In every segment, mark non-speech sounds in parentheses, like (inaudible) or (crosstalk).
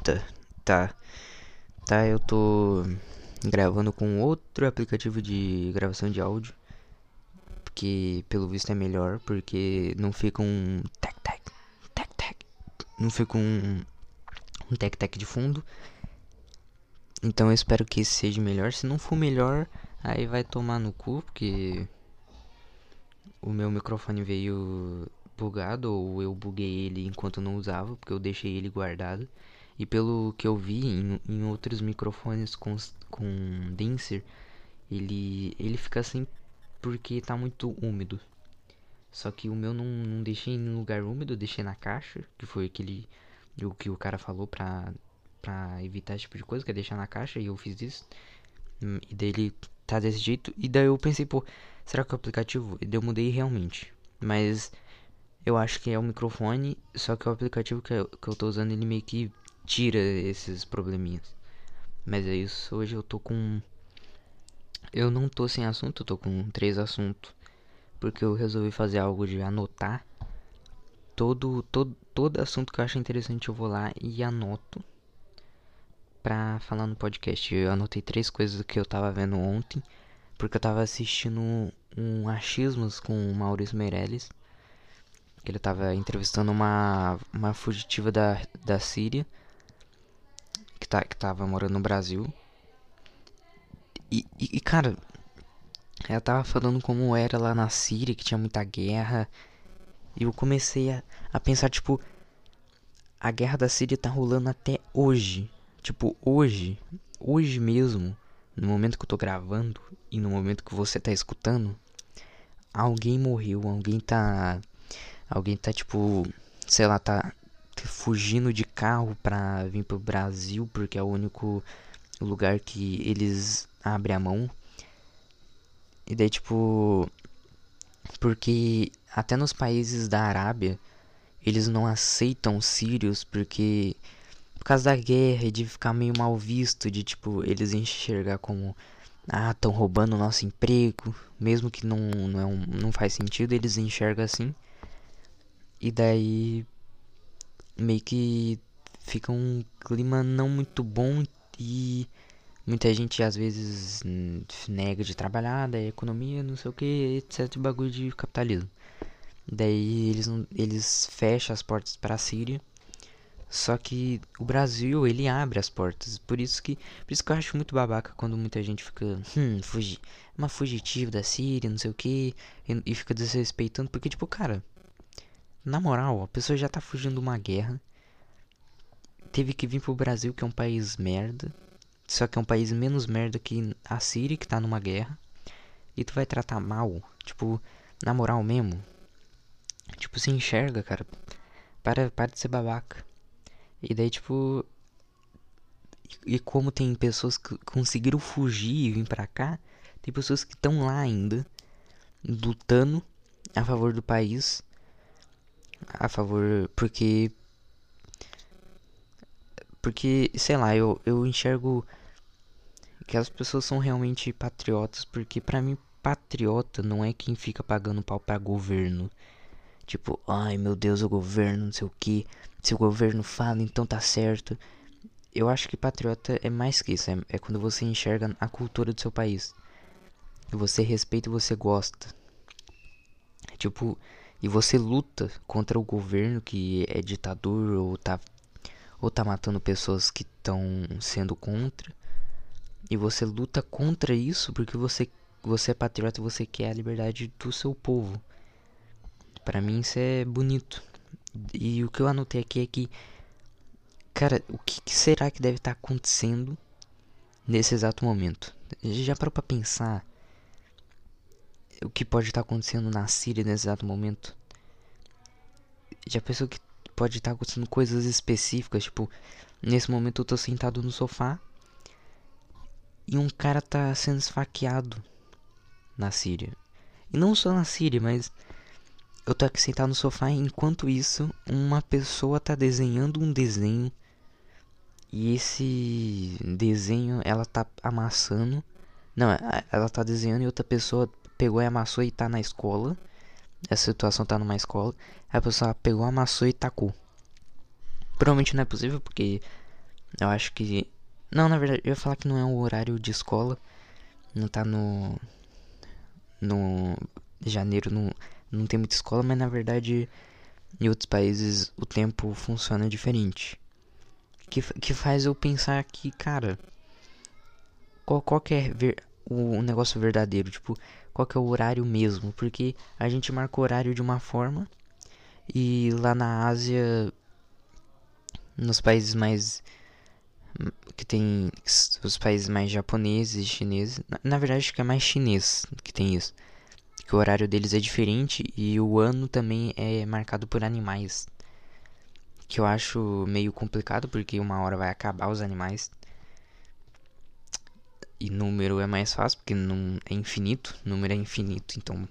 Eita, tá. Tá, eu tô gravando com outro aplicativo de gravação de áudio. Porque pelo visto é melhor, porque não fica um tec tec, tec tec. Não fica um, um tec de fundo. Então eu espero que esse seja melhor. Se não for melhor, aí vai tomar no cu, porque o meu microfone veio bugado ou eu buguei ele enquanto não usava, porque eu deixei ele guardado. E pelo que eu vi em, em outros microfones com, com Dancer, ele, ele fica assim porque tá muito úmido. Só que o meu não, não deixei em lugar úmido, deixei na caixa, que foi aquele o que o cara falou pra, pra evitar esse tipo de coisa, que é deixar na caixa, e eu fiz isso. Hum, e daí ele tá desse jeito. E daí eu pensei, pô, será que é o aplicativo? E daí eu mudei realmente. Mas eu acho que é o microfone, só que o aplicativo que eu, que eu tô usando ele meio que tira esses probleminhas. Mas é isso, hoje eu tô com. Eu não tô sem assunto, eu tô com três assuntos. Porque eu resolvi fazer algo de anotar. Todo, todo, todo assunto que eu acho interessante eu vou lá e anoto pra falar no podcast. Eu anotei três coisas que eu tava vendo ontem. Porque eu tava assistindo um Achismos com o Maurício Meirelles. Ele tava entrevistando uma, uma fugitiva da, da Síria que, tá, morando no Brasil. E, e, e, cara, ela tava falando como era lá na Síria, que tinha muita guerra. E eu comecei a, a pensar, tipo, a guerra da Síria tá rolando até hoje. Tipo, hoje, hoje mesmo, no momento que eu tô gravando e no momento que você tá escutando, alguém morreu, alguém tá Alguém tá tipo, sei lá, tá fugindo de carro pra vir pro Brasil porque é o único lugar que eles abrem a mão. E daí tipo, porque até nos países da Arábia eles não aceitam sírios porque por causa da guerra e de ficar meio mal visto, de tipo, eles enxergar como ah, estão roubando o nosso emprego, mesmo que não não, é um, não faz sentido, eles enxergam assim. E daí meio que fica um clima não muito bom e muita gente às vezes nega de trabalhar, da economia, não sei o que, etc. bagulho de capitalismo. Daí eles, eles fecham as portas para a Síria. Só que o Brasil, ele abre as portas. Por isso que, por isso que eu acho muito babaca quando muita gente fica, hum, fugi, uma fugitiva da Síria, não sei o que, e fica desrespeitando, porque tipo, cara, na moral, a pessoa já tá fugindo de uma guerra. Teve que vir pro Brasil, que é um país merda. Só que é um país menos merda que a Síria, que tá numa guerra. E tu vai tratar mal. Tipo, na moral mesmo. Tipo, se enxerga, cara. Para, para de ser babaca. E daí, tipo. E, e como tem pessoas que conseguiram fugir e vir pra cá, tem pessoas que estão lá ainda, lutando a favor do país a favor porque porque sei lá eu eu enxergo que as pessoas são realmente patriotas porque para mim patriota não é quem fica pagando pau para governo. Tipo ai meu Deus o governo não sei o que se o governo fala então tá certo. Eu acho que patriota é mais que isso é, é quando você enxerga a cultura do seu país. Você respeita e você gosta. Tipo e você luta contra o governo que é ditador ou tá ou tá matando pessoas que estão sendo contra. E você luta contra isso porque você você é patriota e você quer a liberdade do seu povo. Para mim isso é bonito. E o que eu anotei aqui é que cara o que, que será que deve estar tá acontecendo nesse exato momento? Já parou para pensar o que pode estar acontecendo na Síria nesse exato momento. Já pensou que pode estar acontecendo coisas específicas, tipo, nesse momento eu tô sentado no sofá e um cara tá sendo esfaqueado na Síria. E não só na Síria, mas eu tô aqui sentado no sofá e enquanto isso, uma pessoa tá desenhando um desenho e esse desenho ela tá amassando. Não, ela tá desenhando e outra pessoa pegou e amassou e tá na escola. Essa situação tá numa escola. A pessoa pegou, amassou e tacou. Provavelmente não é possível porque Eu acho que. Não, na verdade, eu ia falar que não é o horário de escola. Não tá no. No. Janeiro não, não tem muita escola, mas na verdade em outros países o tempo funciona diferente. Que, que faz eu pensar que, cara. Qual, qual que é ver, o, o negócio verdadeiro? Tipo, qual que é o horário mesmo? Porque a gente marca o horário de uma forma. E lá na Ásia. Nos países mais que tem os países mais japoneses e chineses. Na, na, verdade, acho que é mais chinês que tem isso. Que o horário deles é diferente e o ano também é marcado por animais. Que eu acho meio complicado porque uma hora vai acabar os animais. E número é mais fácil porque não é infinito. Número é infinito, então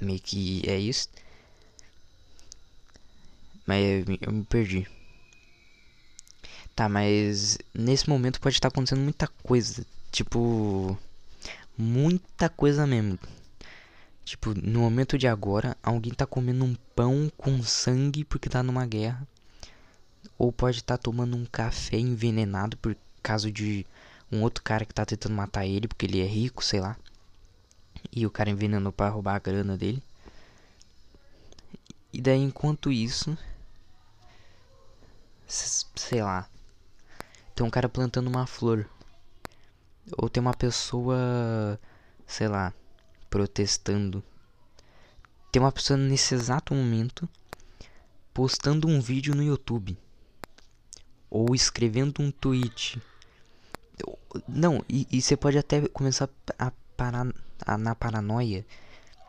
meio que é isso. Mas eu me perdi. Tá, mas nesse momento pode estar acontecendo muita coisa. Tipo. Muita coisa mesmo. Tipo, no momento de agora, alguém tá comendo um pão com sangue porque tá numa guerra. Ou pode estar tá tomando um café envenenado por causa de um outro cara que tá tentando matar ele porque ele é rico, sei lá. E o cara envenenou para roubar a grana dele. E daí, enquanto isso, sei lá, tem um cara plantando uma flor. Ou tem uma pessoa, sei lá, protestando. Tem uma pessoa nesse exato momento postando um vídeo no YouTube. Ou escrevendo um tweet. Não, e, e você pode até começar a parar a, na paranoia.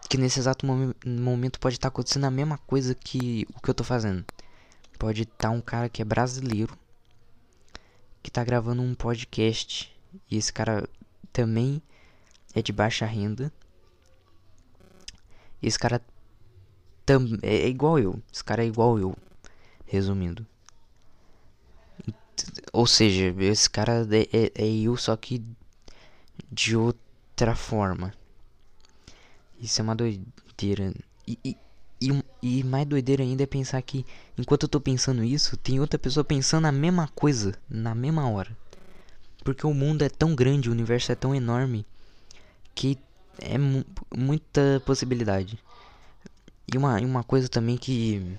Que nesse exato mom momento pode estar acontecendo a mesma coisa que o que eu tô fazendo. Pode estar um cara que é brasileiro que tá gravando um podcast. E esse cara também é de baixa renda. Esse cara é, é igual eu. Esse cara é igual eu. Resumindo. Ou seja, esse cara é, é, é eu, só que de outra forma. Isso é uma doideira. E, e, e, e, mais doideira ainda é pensar que enquanto eu tô pensando isso, tem outra pessoa pensando a mesma coisa na mesma hora. Porque o mundo é tão grande, o universo é tão enorme que é mu muita possibilidade. E uma, uma coisa também que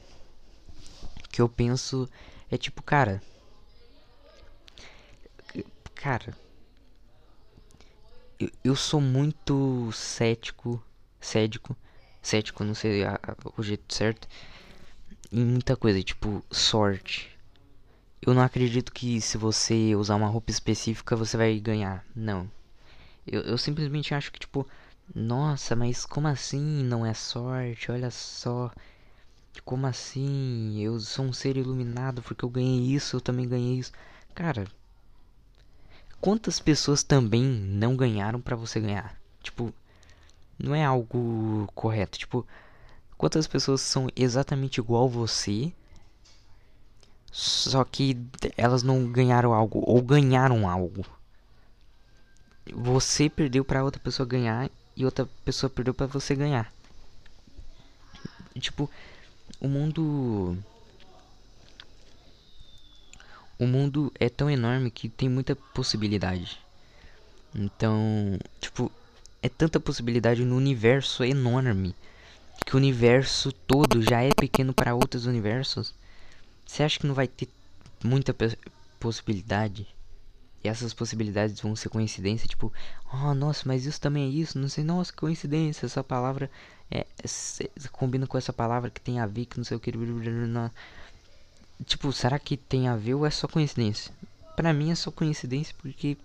que eu penso é tipo, cara, cara, eu, eu sou muito cético, cético cético, não sei a, a, o jeito certo, em muita coisa, tipo sorte. Eu não acredito que se você usar uma roupa específica você vai ganhar. Não. Eu, eu simplesmente acho que, tipo, nossa, mas como assim não é sorte? Olha só. Como assim? Eu sou um ser iluminado porque eu ganhei isso, eu também ganhei isso. Cara, quantas pessoas também não ganharam para você ganhar? Tipo, não é algo correto. Tipo, quantas pessoas são exatamente igual você, só que elas não ganharam algo ou ganharam algo. Você perdeu para outra pessoa ganhar e outra pessoa perdeu para você ganhar. Tipo, o mundo o mundo é tão enorme que tem muita possibilidade. Então, tipo, é tanta possibilidade no universo enorme que o universo todo já é pequeno para outros universos. Você acha que não vai ter muita possibilidade? E essas possibilidades vão ser coincidência, tipo, oh nossa, mas isso também é isso, não sei, nossa, coincidência, essa palavra é, é, combina com essa palavra que tem a ver, que não sei o que. Tipo, será que tem a ver ou é só coincidência? Para mim é só coincidência porque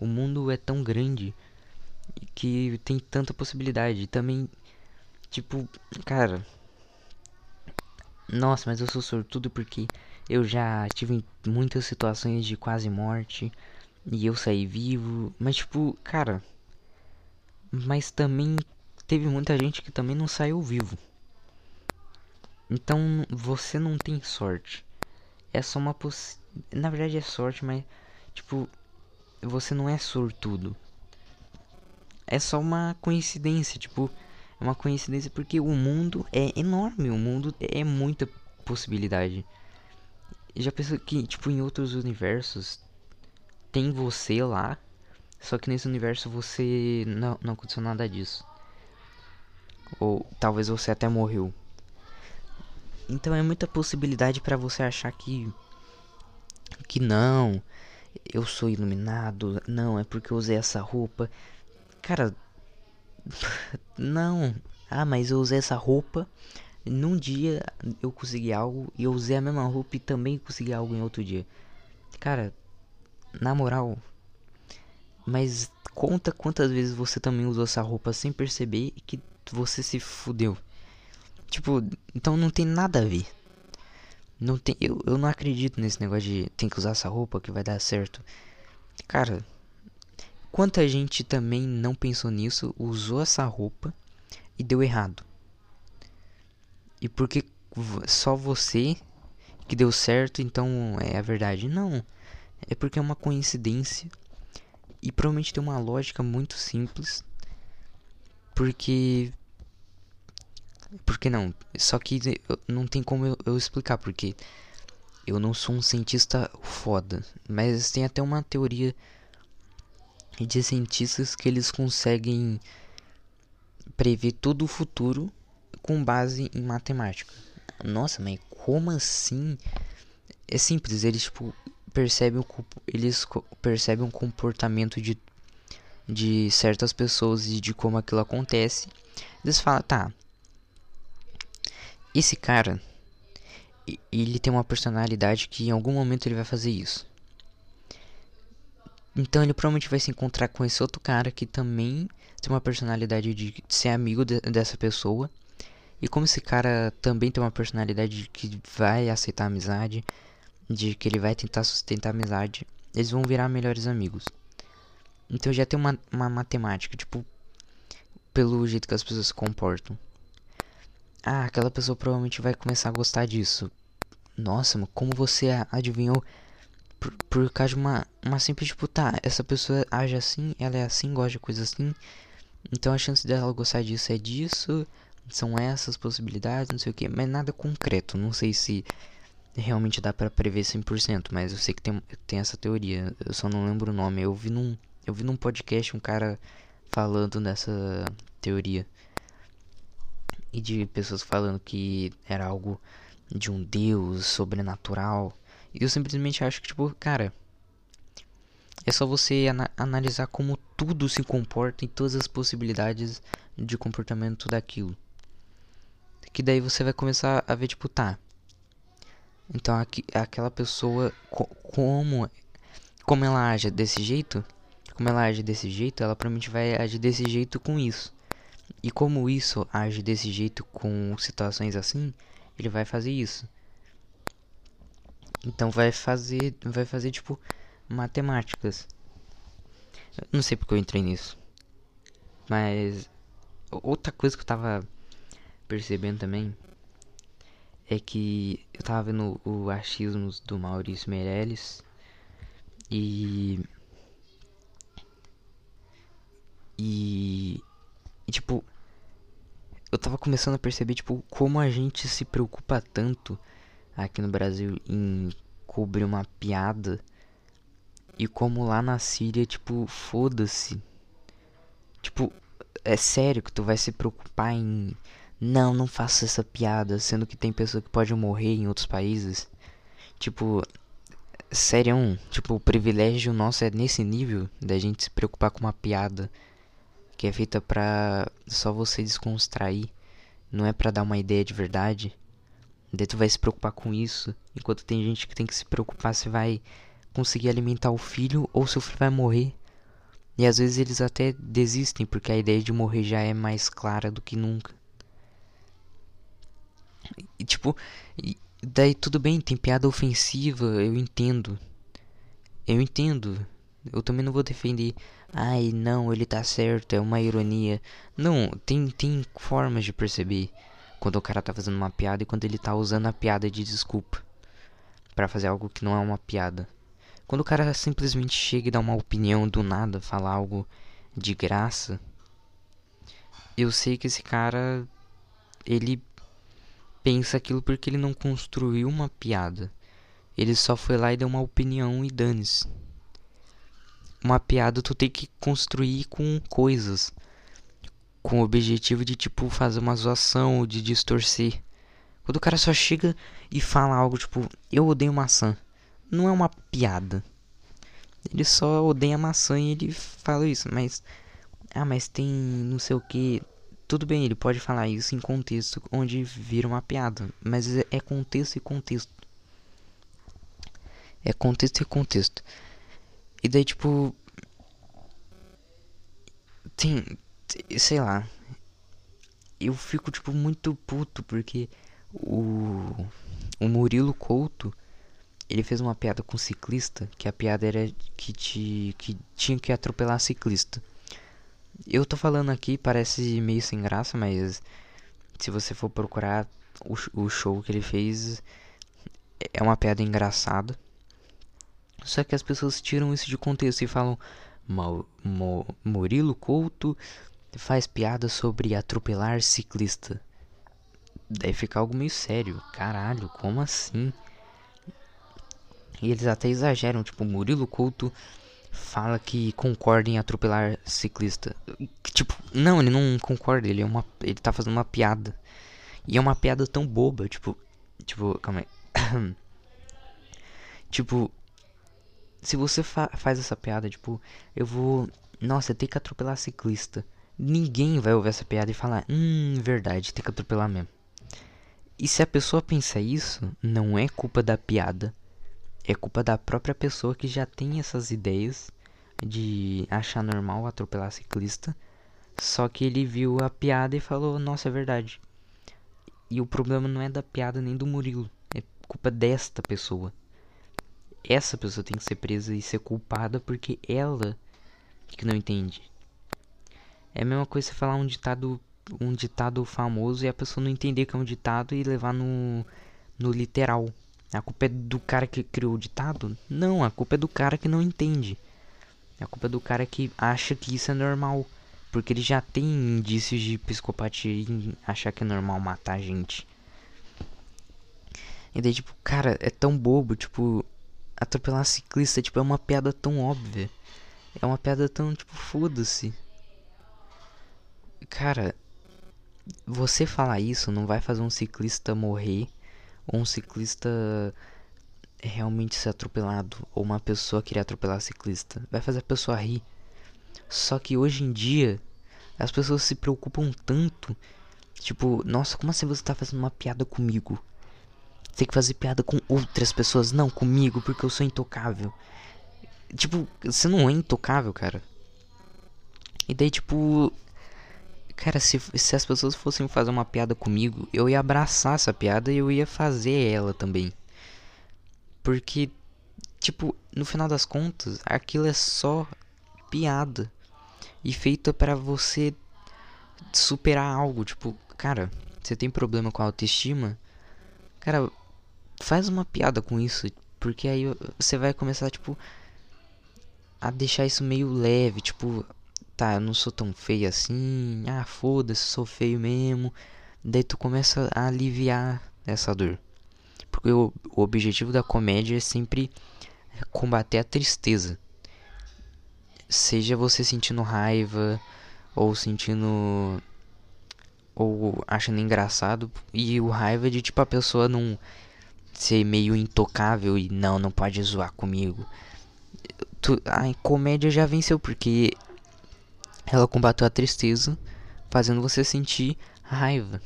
o mundo é tão grande que tem tanta possibilidade. Também, tipo, cara. Nossa, mas eu sou sortudo porque eu já tive muitas situações de quase morte e eu saí vivo. Mas, tipo, cara. Mas também teve muita gente que também não saiu vivo. Então você não tem sorte. É só uma poss... Na verdade é sorte, mas tipo, você não é sortudo é só uma coincidência, tipo, é uma coincidência porque o mundo é enorme, o mundo é muita possibilidade. Já pensou que, tipo, em outros universos tem você lá, só que nesse universo você não, não aconteceu nada disso. Ou talvez você até morreu. Então é muita possibilidade para você achar que que não, eu sou iluminado, não, é porque eu usei essa roupa. Cara, (laughs) não. Ah, mas eu usei essa roupa. Num dia eu consegui algo e eu usei a mesma roupa e também consegui algo em outro dia. Cara, na moral, mas conta quantas vezes você também usou essa roupa sem perceber que você se fudeu. Tipo, então não tem nada a ver. Não tem, eu, eu não acredito nesse negócio de tem que usar essa roupa que vai dar certo. Cara, quanta gente também não pensou nisso, usou essa roupa e deu errado. E porque só você que deu certo, então é a verdade? Não. É porque é uma coincidência e provavelmente tem uma lógica muito simples. Porque porque não? Só que não tem como eu, eu, explicar, porque eu não sou um cientista foda. Mas tem até uma teoria de cientistas que eles conseguem prever todo o futuro com base em matemática. Nossa, mas como assim? É simples, eles tipo percebem eles percebem o comportamento de, de certas pessoas e de como aquilo acontece. Eles falam, tá, esse cara, ele tem uma personalidade que em algum momento ele vai fazer isso. Então ele provavelmente vai se encontrar com esse outro cara que também tem uma personalidade de ser amigo de, dessa pessoa. E como esse cara também tem uma personalidade que vai aceitar a amizade, de que ele vai tentar sustentar a amizade, eles vão virar melhores amigos. Então já tem uma, uma matemática, tipo, pelo jeito que as pessoas se comportam ah, aquela pessoa provavelmente vai começar a gostar disso. Nossa, como você adivinhou por, por causa de uma, uma simples tipo, tá, essa pessoa age assim, ela é assim, gosta de coisas assim. Então a chance dela gostar disso é disso, são essas possibilidades, não sei o que, mas nada concreto. Não sei se realmente dá para prever 100%, mas eu sei que tem, tem essa teoria, eu só não lembro o nome. Eu vi num, eu vi num podcast um cara falando dessa teoria e de pessoas falando que era algo de um deus sobrenatural. E eu simplesmente acho que, tipo, cara, é só você ana analisar como tudo se comporta em todas as possibilidades de comportamento daquilo. Que daí você vai começar a ver, tipo, tá. Então aqui, aquela pessoa, co como, como ela age desse jeito, como ela age desse jeito, ela provavelmente vai agir desse jeito com isso. E como isso age desse jeito com situações assim, ele vai fazer isso. Então vai fazer, vai fazer tipo matemáticas. não sei porque eu entrei nisso. Mas outra coisa que eu tava percebendo também é que eu tava vendo o achismos do Maurício Meirelles e e tipo, eu tava começando a perceber, tipo, como a gente se preocupa tanto aqui no Brasil em cobrir uma piada. E como lá na Síria, tipo, foda-se. Tipo, é sério que tu vai se preocupar em. Não, não faça essa piada, sendo que tem pessoa que pode morrer em outros países. Tipo, sério, tipo, o privilégio nosso é nesse nível da gente se preocupar com uma piada que é feita pra só você descontrair, não é pra dar uma ideia de verdade. Daí tu vai se preocupar com isso, enquanto tem gente que tem que se preocupar se vai conseguir alimentar o filho ou se o filho vai morrer. E às vezes eles até desistem porque a ideia de morrer já é mais clara do que nunca. E tipo, daí tudo bem, tem piada ofensiva, eu entendo. Eu entendo. Eu também não vou defender Ai, não, ele tá certo, é uma ironia. Não, tem, tem formas de perceber quando o cara tá fazendo uma piada e quando ele tá usando a piada de desculpa para fazer algo que não é uma piada. Quando o cara simplesmente chega e dá uma opinião do nada, fala algo de graça, eu sei que esse cara ele pensa aquilo porque ele não construiu uma piada. Ele só foi lá e deu uma opinião e dane-se. Uma piada tu tem que construir com coisas. Com o objetivo de, tipo, fazer uma zoação, de distorcer. Quando o cara só chega e fala algo tipo, eu odeio maçã. Não é uma piada. Ele só odeia maçã e ele fala isso, mas. Ah, mas tem não sei o que. Tudo bem, ele pode falar isso em contexto onde vira uma piada. Mas é contexto e contexto. É contexto e contexto. E daí, tipo. Tem. Sei lá. Eu fico, tipo, muito puto porque o. O Murilo Couto. Ele fez uma piada com ciclista. Que a piada era que, te, que tinha que atropelar ciclista. Eu tô falando aqui, parece meio sem graça, mas. Se você for procurar o, o show que ele fez. É uma piada engraçada. Só que as pessoas tiram isso de contexto e falam: Murilo Couto faz piada sobre atropelar ciclista. Deve ficar algo meio sério. Caralho, como assim? E eles até exageram, tipo, Murilo Couto fala que concorda em atropelar ciclista. Tipo, não, ele não concorda, ele é uma ele tá fazendo uma piada. E é uma piada tão boba, tipo, tipo, calma aí. (coughs) tipo, se você fa faz essa piada, tipo, eu vou. Nossa, tem que atropelar ciclista. Ninguém vai ouvir essa piada e falar, hum, verdade, tem que atropelar mesmo. E se a pessoa pensa isso, não é culpa da piada. É culpa da própria pessoa que já tem essas ideias de achar normal atropelar ciclista. Só que ele viu a piada e falou, nossa, é verdade. E o problema não é da piada nem do Murilo. É culpa desta pessoa essa pessoa tem que ser presa e ser culpada porque ela que não entende. É a mesma coisa você falar um ditado, um ditado famoso e a pessoa não entender que é um ditado e levar no, no literal. A culpa é do cara que criou o ditado? Não, a culpa é do cara que não entende. A culpa é do cara que acha que isso é normal. Porque ele já tem indícios de psicopatia em achar que é normal matar gente. E daí, tipo, cara, é tão bobo, tipo, atropelar ciclista, tipo, é uma piada tão óbvia. É uma piada tão, tipo, foda-se. Cara, você falar isso não vai fazer um ciclista morrer ou um ciclista realmente ser atropelado ou uma pessoa querer atropelar ciclista. Vai fazer a pessoa rir. Só que hoje em dia as pessoas se preocupam tanto, tipo, nossa, como assim você tá fazendo uma piada comigo? Tem que fazer piada com outras pessoas, não comigo, porque eu sou intocável. Tipo, você não é intocável, cara. E daí, tipo. Cara, se, se as pessoas fossem fazer uma piada comigo, eu ia abraçar essa piada e eu ia fazer ela também. Porque, tipo, no final das contas, aquilo é só piada. E feita para você superar algo. Tipo, cara, você tem problema com a autoestima? Cara, faz uma piada com isso, porque aí você vai começar, tipo, a deixar isso meio leve, tipo, tá, eu não sou tão feio assim, ah, foda-se, sou feio mesmo. Daí tu começa a aliviar essa dor. Porque o, o objetivo da comédia é sempre combater a tristeza. Seja você sentindo raiva ou sentindo ou achando engraçado e o raiva de tipo a pessoa não ser meio intocável e não, não pode zoar comigo. Tu, a comédia já venceu porque ela combateu a tristeza, fazendo você sentir raiva.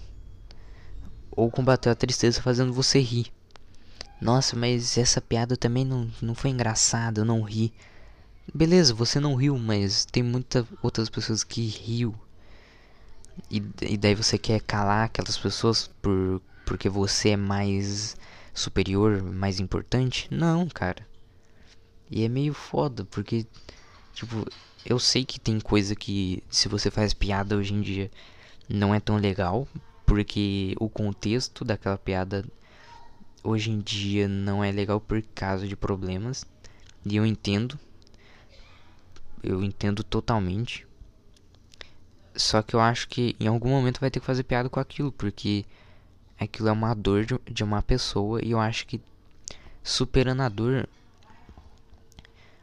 Ou combateu a tristeza fazendo você rir. Nossa, mas essa piada também não, não foi engraçada, eu não ri. Beleza, você não riu, mas tem muitas outras pessoas que riu. E, e daí você quer calar aquelas pessoas por, porque você é mais superior, mais importante. Não, cara. E é meio foda, porque, tipo, eu sei que tem coisa que se você faz piada hoje em dia não é tão legal, porque o contexto daquela piada hoje em dia não é legal por causa de problemas. E eu entendo. Eu entendo totalmente. Só que eu acho que em algum momento vai ter que fazer piada com aquilo, porque aquilo é uma dor de, de uma pessoa e eu acho que superando a dor.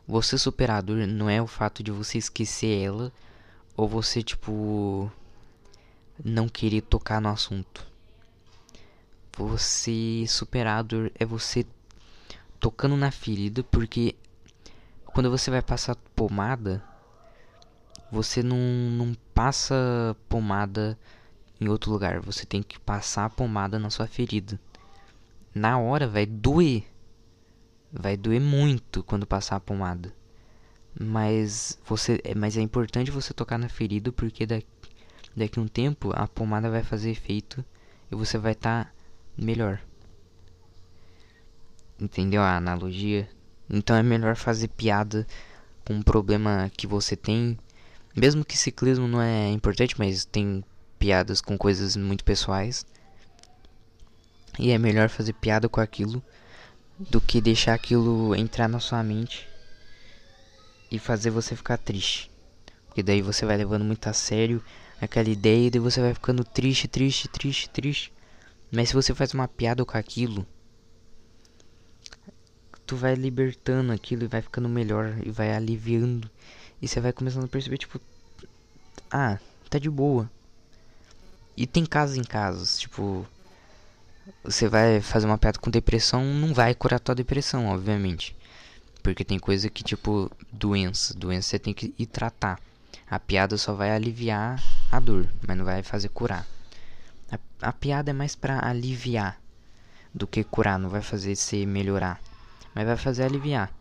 Você superar a dor não é o fato de você esquecer ela ou você, tipo, não querer tocar no assunto. Você superar a dor é você tocando na ferida, porque quando você vai passar pomada, você não, não passa pomada em outro lugar. Você tem que passar a pomada na sua ferida. Na hora vai doer. Vai doer muito quando passar a pomada. Mas você, é, mas é importante você tocar na ferida porque daqui, daqui um tempo a pomada vai fazer efeito e você vai estar tá melhor. Entendeu a analogia? Então é melhor fazer piada com um problema que você tem. Mesmo que ciclismo não é importante, mas tem piadas com coisas muito pessoais. E é melhor fazer piada com aquilo do que deixar aquilo entrar na sua mente e fazer você ficar triste. Porque daí você vai levando muito a sério aquela ideia e daí você vai ficando triste, triste, triste, triste. Mas se você faz uma piada com aquilo, tu vai libertando aquilo e vai ficando melhor e vai aliviando. E você vai começando a perceber, tipo, ah, tá de boa. E tem casos em casos, tipo, você vai fazer uma piada com depressão, não vai curar tua depressão, obviamente. Porque tem coisa que, tipo, doença. Doença você tem que ir tratar. A piada só vai aliviar a dor, mas não vai fazer curar. A, a piada é mais para aliviar do que curar, não vai fazer você melhorar, mas vai fazer aliviar.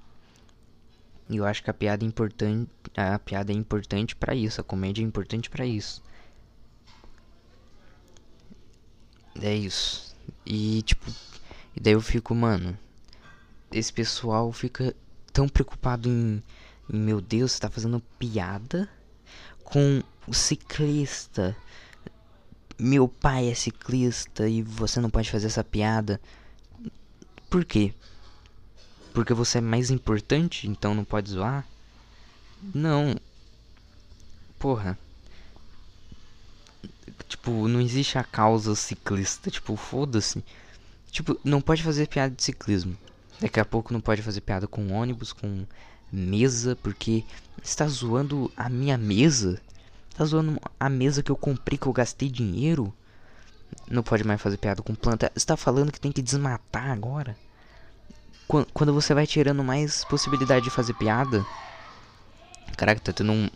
E eu acho que a piada é importante, a piada é importante para isso, a comédia é importante para isso. É isso. E tipo, e daí eu fico, mano, esse pessoal fica tão preocupado em, em meu Deus, tá fazendo piada com o ciclista. Meu pai é ciclista e você não pode fazer essa piada. Por quê? Porque você é mais importante, então não pode zoar? Não. Porra. Tipo, não existe a causa ciclista. Tipo, foda-se. Tipo, não pode fazer piada de ciclismo. Daqui a pouco não pode fazer piada com ônibus, com mesa, porque está zoando a minha mesa. Está zoando a mesa que eu comprei, que eu gastei dinheiro. Não pode mais fazer piada com planta. Está falando que tem que desmatar agora. Quando você vai tirando mais possibilidade de fazer piada. Caraca, tá tendo um.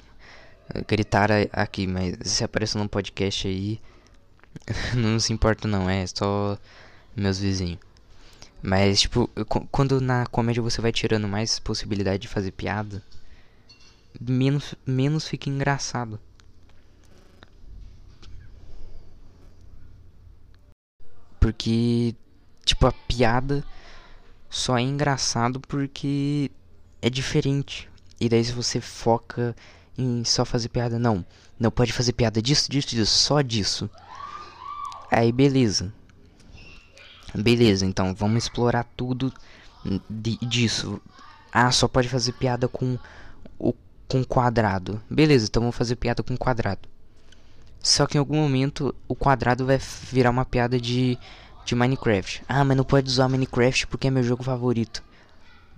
Gritar aqui, mas se aparecer num podcast aí. (laughs) não se importa, não. É só meus vizinhos. Mas, tipo, quando na comédia você vai tirando mais possibilidade de fazer piada, menos, menos fica engraçado. Porque, tipo, a piada só é engraçado porque é diferente. E daí se você foca em só fazer piada, não, não pode fazer piada disso, disso, disso, só disso. Aí beleza. Beleza, então vamos explorar tudo de, disso. Ah, só pode fazer piada com o com quadrado. Beleza, então vamos fazer piada com quadrado. Só que em algum momento o quadrado vai virar uma piada de, de Minecraft. Ah, mas não pode usar Minecraft porque é meu jogo favorito.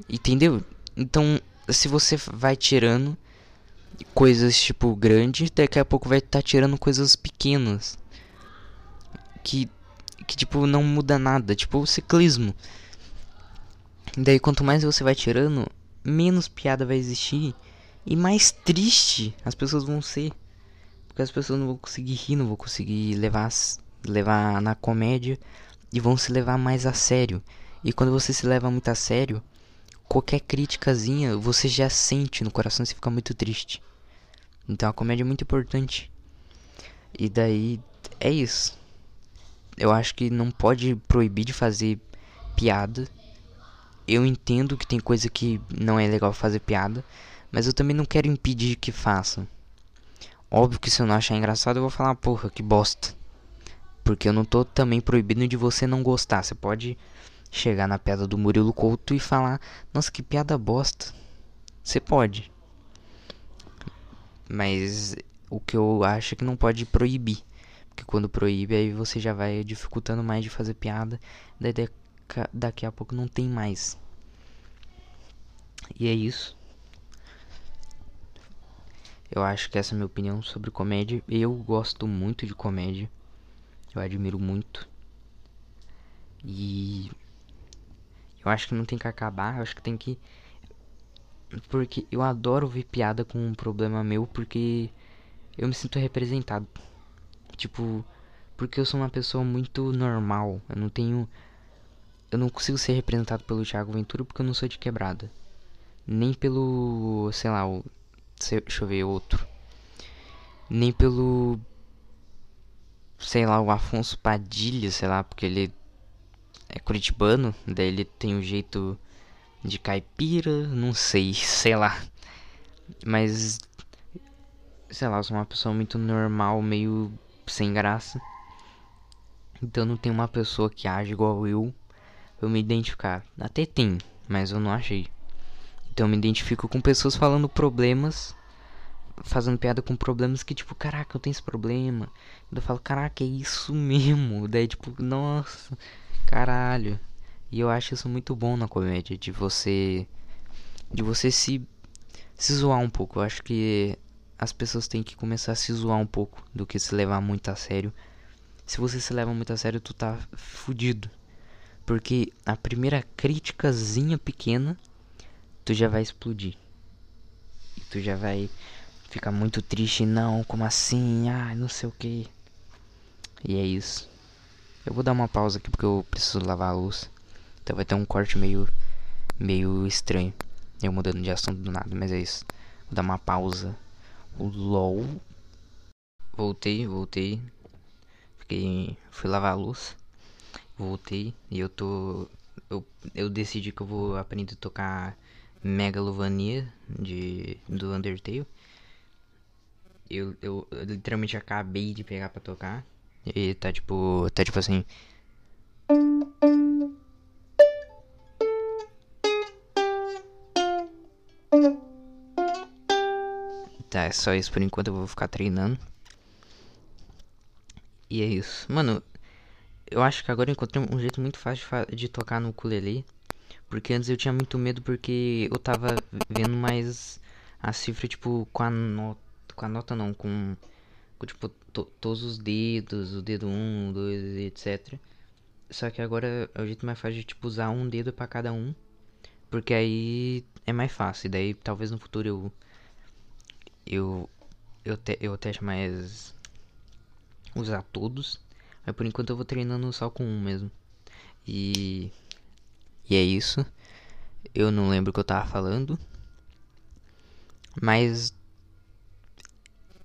Entendeu? Então, se você vai tirando coisas tipo grandes, daqui a pouco vai estar tá tirando coisas pequenas. Que que tipo não muda nada, tipo o ciclismo. Daí quanto mais você vai tirando, menos piada vai existir e mais triste as pessoas vão ser. Porque as pessoas não vão conseguir rir, não vão conseguir levar levar na comédia e vão se levar mais a sério. E quando você se leva muito a sério, qualquer criticazinha você já sente no coração e fica muito triste. Então a comédia é muito importante. E daí é isso eu acho que não pode proibir de fazer piada. Eu entendo que tem coisa que não é legal fazer piada, mas eu também não quero impedir que façam. Óbvio que se eu não achar engraçado, eu vou falar, porra, que bosta. Porque eu não tô também proibindo de você não gostar. Você pode chegar na pedra do Murilo Couto e falar, nossa, que piada bosta. Você pode. Mas o que eu acho é que não pode proibir. Porque quando proíbe, aí você já vai dificultando mais de fazer piada. Daí daqui a pouco não tem mais. E é isso. Eu acho que essa é a minha opinião sobre comédia. Eu gosto muito de comédia. Eu admiro muito. E eu acho que não tem que acabar, eu acho que tem que porque eu adoro ver piada com um problema meu porque eu me sinto representado. Tipo, porque eu sou uma pessoa muito normal. Eu não tenho eu não consigo ser representado pelo Thiago Ventura porque eu não sou de quebrada. Nem pelo, sei lá, o deixa eu ver outro. Nem pelo sei lá, o Afonso Padilha, sei lá, porque ele é curitibano, daí ele tem um jeito de caipira, não sei, sei lá. Mas sei lá, eu sou uma pessoa muito normal, meio sem graça. Então não tem uma pessoa que age igual eu eu me identificar. Até tem, mas eu não achei. Então eu me identifico com pessoas falando problemas, fazendo piada com problemas que tipo, caraca, eu tenho esse problema. Eu falo, caraca, é isso mesmo. Daí tipo, nossa, caralho. E eu acho isso muito bom na comédia, de você de você se se zoar um pouco. Eu acho que as pessoas têm que começar a se zoar um pouco do que se levar muito a sério. Se você se leva muito a sério, tu tá fudido. Porque a primeira criticazinha pequena, tu já vai explodir. E tu já vai ficar muito triste, não, como assim? Ah, não sei o que. E é isso. Eu vou dar uma pausa aqui porque eu preciso lavar a luz. Então vai ter um corte meio meio estranho. Eu mudando de assunto do nada, mas é isso. Vou dar uma pausa. O LOL. Voltei, voltei. Fiquei. Fui lavar a luz. Voltei. E eu tô. Eu, eu decidi que eu vou aprender a tocar Megalovania de, do Undertale. Eu, eu, eu literalmente acabei de pegar pra tocar. E tá tipo. Tá tipo assim. Tá, é só isso por enquanto. Eu vou ficar treinando. E é isso. Mano, eu acho que agora eu encontrei um jeito muito fácil de, de tocar no ukulele. Porque antes eu tinha muito medo porque eu tava vendo mais a cifra, tipo, com a nota. Com a nota não, com tipo, to, todos os dedos, o dedo 1, 2, etc. Só que agora é o jeito mais fácil de, tipo, usar um dedo para cada um. Porque aí é mais fácil. E daí talvez no futuro eu. Eu. Eu, te, eu teste mais. Usar todos. Mas por enquanto eu vou treinando só com um mesmo. E. E é isso. Eu não lembro o que eu tava falando. Mas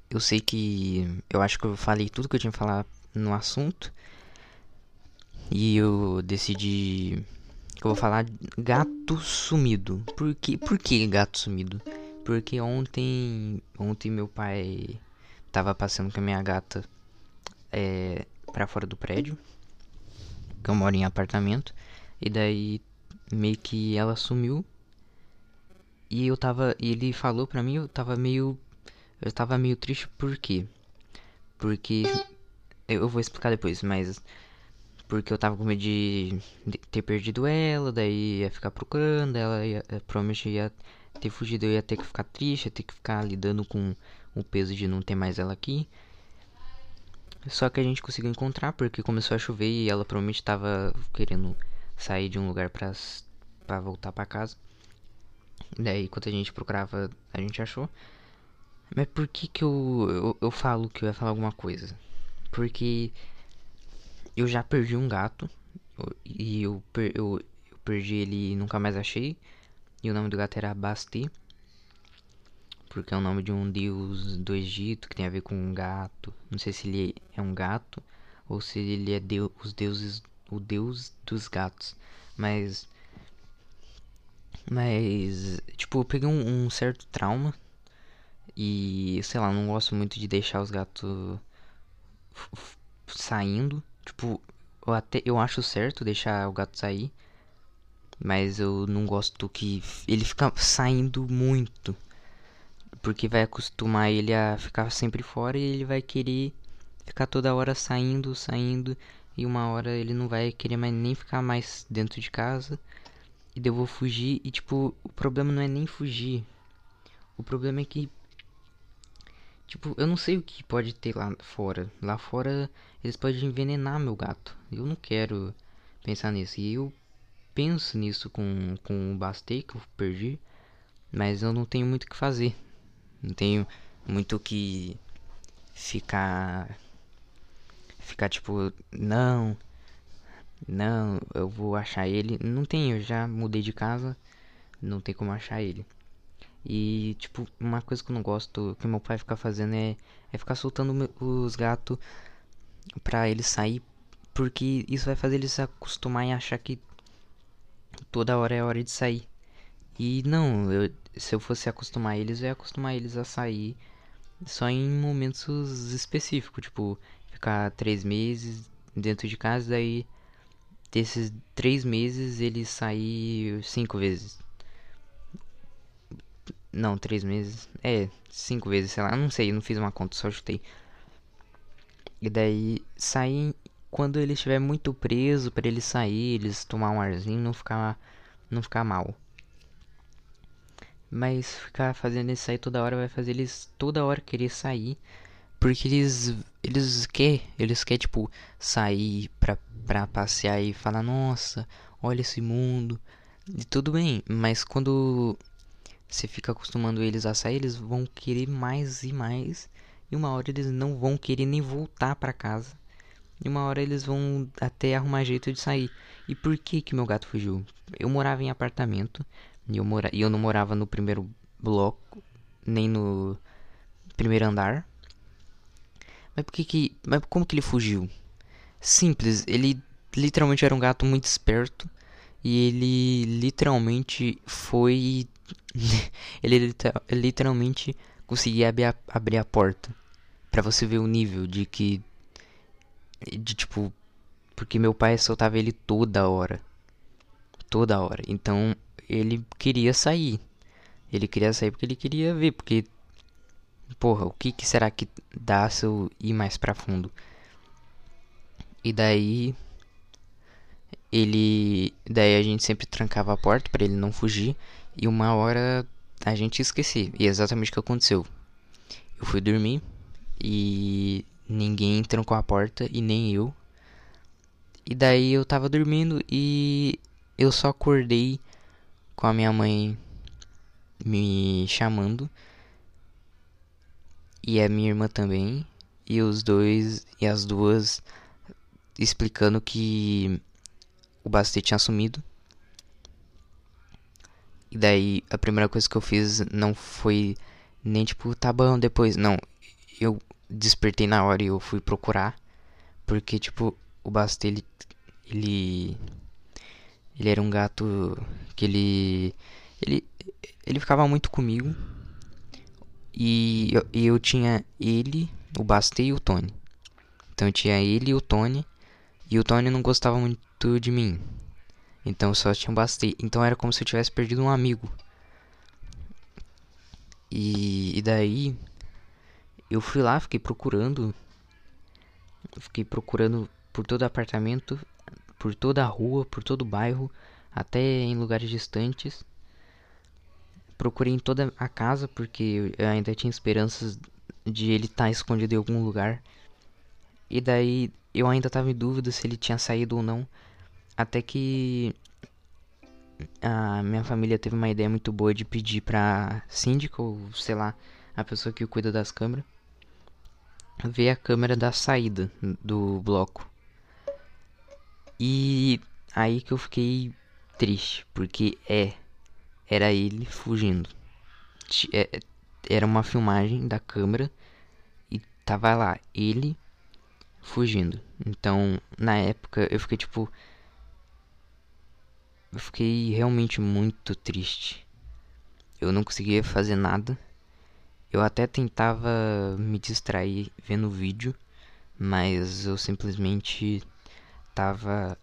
eu sei que. Eu acho que eu falei tudo que eu tinha que falar no assunto. E eu decidi. Que eu vou falar gato sumido. Por que, por que gato sumido? Porque ontem. Ontem meu pai tava passando com a minha gata é, pra fora do prédio. Que eu moro em apartamento. E daí meio que ela sumiu. E eu tava. E ele falou pra mim, eu tava meio eu tava meio triste por quê? Porque. Eu vou explicar depois, mas. Porque eu tava com medo de ter perdido ela, daí ia ficar procurando, ela ia, provavelmente ia ter fugido, eu ia ter que ficar triste, ia ter que ficar lidando com o peso de não ter mais ela aqui. Só que a gente conseguiu encontrar porque começou a chover e ela provavelmente tava querendo sair de um lugar pra, pra voltar pra casa. Daí, enquanto a gente procurava, a gente achou. Mas por que que eu, eu, eu falo que eu ia falar alguma coisa? Porque eu já perdi um gato e eu, per, eu, eu, perdi ele e nunca mais achei. E o nome do gato era Basti. Porque é o nome de um deus do Egito que tem a ver com um gato. Não sei se ele é um gato ou se ele é os deuses, o deus dos gatos. Mas mas tipo, eu peguei um, um certo trauma e, sei lá, não gosto muito de deixar os gatos saindo. Tipo, eu até eu acho certo deixar o gato sair. Mas eu não gosto que ele fica saindo muito. Porque vai acostumar ele a ficar sempre fora e ele vai querer ficar toda hora saindo, saindo. e uma hora ele não vai querer mais nem ficar mais dentro de casa e eu vou fugir e tipo, o problema não é nem fugir. O problema é que tipo, eu não sei o que pode ter lá fora. Lá fora eles podem envenenar meu gato. Eu não quero pensar nisso. E eu penso nisso com com o Bastei que eu perdi, mas eu não tenho muito o que fazer. Não tenho muito o que ficar ficar tipo, não, não, eu vou achar ele. Não eu já mudei de casa, não tem como achar ele. E, tipo, uma coisa que eu não gosto, que meu pai fica fazendo é, é ficar soltando os gatos pra eles sair, porque isso vai fazer eles se acostumar e achar que toda hora é hora de sair. E não, eu, se eu fosse acostumar eles, eu ia acostumar eles a sair só em momentos específicos, tipo, ficar três meses dentro de casa, daí desses três meses ele saiu cinco vezes. Não, três meses. É, cinco vezes, sei lá. Não sei, não fiz uma conta, só chutei. E daí sair quando ele estiver muito preso para ele sair, eles tomar um arzinho, não ficar não ficar mal. Mas ficar fazendo isso aí toda hora vai fazer eles toda hora querer sair, porque eles eles quer, eles quer tipo sair pra pra passear e falar, nossa, olha esse mundo. E tudo bem, mas quando você fica acostumando eles a sair, eles vão querer mais e mais. E uma hora eles não vão querer nem voltar para casa. E uma hora eles vão até arrumar jeito de sair. E por que que meu gato fugiu? Eu morava em apartamento e eu, mora... e eu não morava no primeiro bloco, nem no primeiro andar. Mas por que que... Mas como que ele fugiu? simples. Ele literalmente era um gato muito esperto. E ele literalmente foi. (laughs) ele literalmente conseguia abrir a, abrir a porta. para você ver o nível de que. De tipo. Porque meu pai soltava ele toda hora. Toda hora. Então ele queria sair. Ele queria sair porque ele queria ver. Porque. Porra, o que, que será que dá se eu ir mais pra fundo? E daí ele daí a gente sempre trancava a porta para ele não fugir e uma hora a gente esquecia. E é exatamente o que aconteceu. Eu fui dormir e ninguém trancou a porta e nem eu. E daí eu tava dormindo e eu só acordei com a minha mãe me chamando e a minha irmã também e os dois e as duas explicando que o Bastê tinha sumido. E daí a primeira coisa que eu fiz não foi nem tipo, tá bom, depois. Não, eu despertei na hora e eu fui procurar. Porque, tipo, o Bastê, ele, ele. Ele era um gato que ele. Ele, ele ficava muito comigo. E eu, eu tinha ele, o Bastê e o Tony. Então eu tinha ele e o Tony. E o Tony não gostava muito de mim. Então só tinha bastante. Então era como se eu tivesse perdido um amigo. E, e daí eu fui lá, fiquei procurando. Fiquei procurando por todo apartamento, por toda a rua, por todo o bairro, até em lugares distantes. Procurei em toda a casa porque eu ainda tinha esperanças de ele estar tá escondido em algum lugar. E daí eu ainda estava em dúvida se ele tinha saído ou não. Até que a minha família teve uma ideia muito boa de pedir pra síndica, ou sei lá, a pessoa que cuida das câmeras, ver a câmera da saída do bloco. E aí que eu fiquei triste, porque é, era ele fugindo. É, era uma filmagem da câmera e tava lá ele fugindo. Então, na época, eu fiquei tipo. Eu fiquei realmente muito triste. Eu não conseguia fazer nada. Eu até tentava me distrair vendo o vídeo, mas eu simplesmente tava.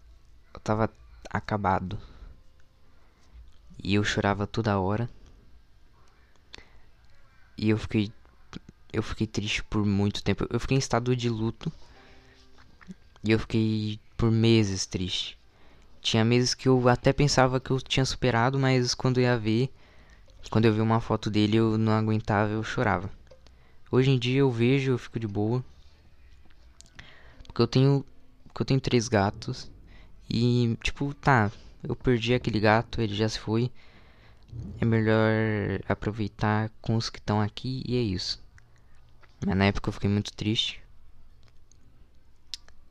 Eu tava acabado. E eu chorava toda hora. E eu fiquei. Eu fiquei triste por muito tempo. Eu fiquei em estado de luto e eu fiquei por meses triste. Tinha meses que eu até pensava que eu tinha superado, mas quando eu ia ver, quando eu vi uma foto dele, eu não aguentava, eu chorava. Hoje em dia eu vejo, eu fico de boa. Porque eu tenho, porque eu tenho três gatos e tipo, tá, eu perdi aquele gato, ele já se foi. É melhor aproveitar com os que estão aqui e é isso. Mas na época eu fiquei muito triste.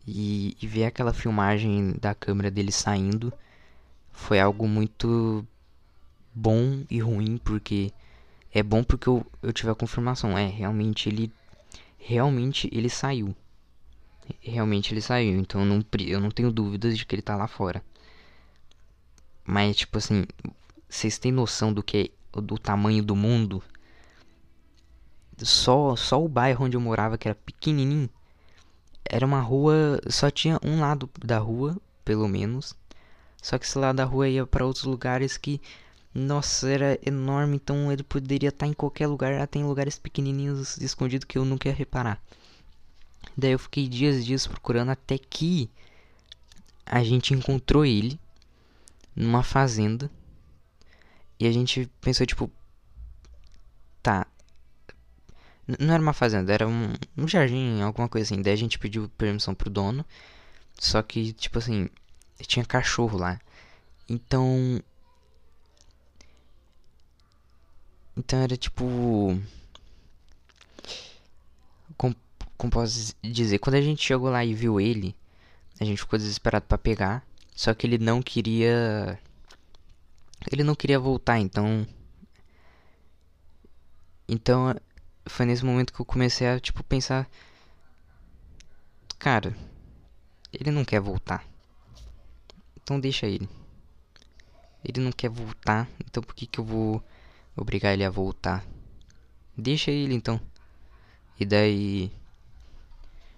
E, e ver aquela filmagem da câmera dele saindo foi algo muito bom e ruim, porque é bom porque eu, eu tive a confirmação. É, realmente ele. Realmente ele saiu. Realmente ele saiu. Então eu não, eu não tenho dúvidas de que ele tá lá fora. Mas, tipo assim, vocês têm noção do que é do tamanho do mundo? Só, só o bairro onde eu morava, que era pequenininho, era uma rua, só tinha um lado da rua, pelo menos. Só que esse lado da rua ia para outros lugares que, nossa, era enorme, então ele poderia estar em qualquer lugar, até em lugares pequenininhos escondidos que eu nunca ia reparar. Daí eu fiquei dias e dias procurando até que a gente encontrou ele numa fazenda. E a gente pensou, tipo, tá. não era uma fazenda, era um, um jardim, alguma coisa assim. Daí a gente pediu permissão pro dono. Só que, tipo assim, tinha cachorro lá. Então. Então era tipo. Como, como posso dizer? Quando a gente chegou lá e viu ele, a gente ficou desesperado para pegar. Só que ele não queria. Ele não queria voltar, então. Então foi nesse momento que eu comecei a tipo pensar. Cara, ele não quer voltar. Então deixa ele. Ele não quer voltar, então por que, que eu vou obrigar ele a voltar? Deixa ele então. E daí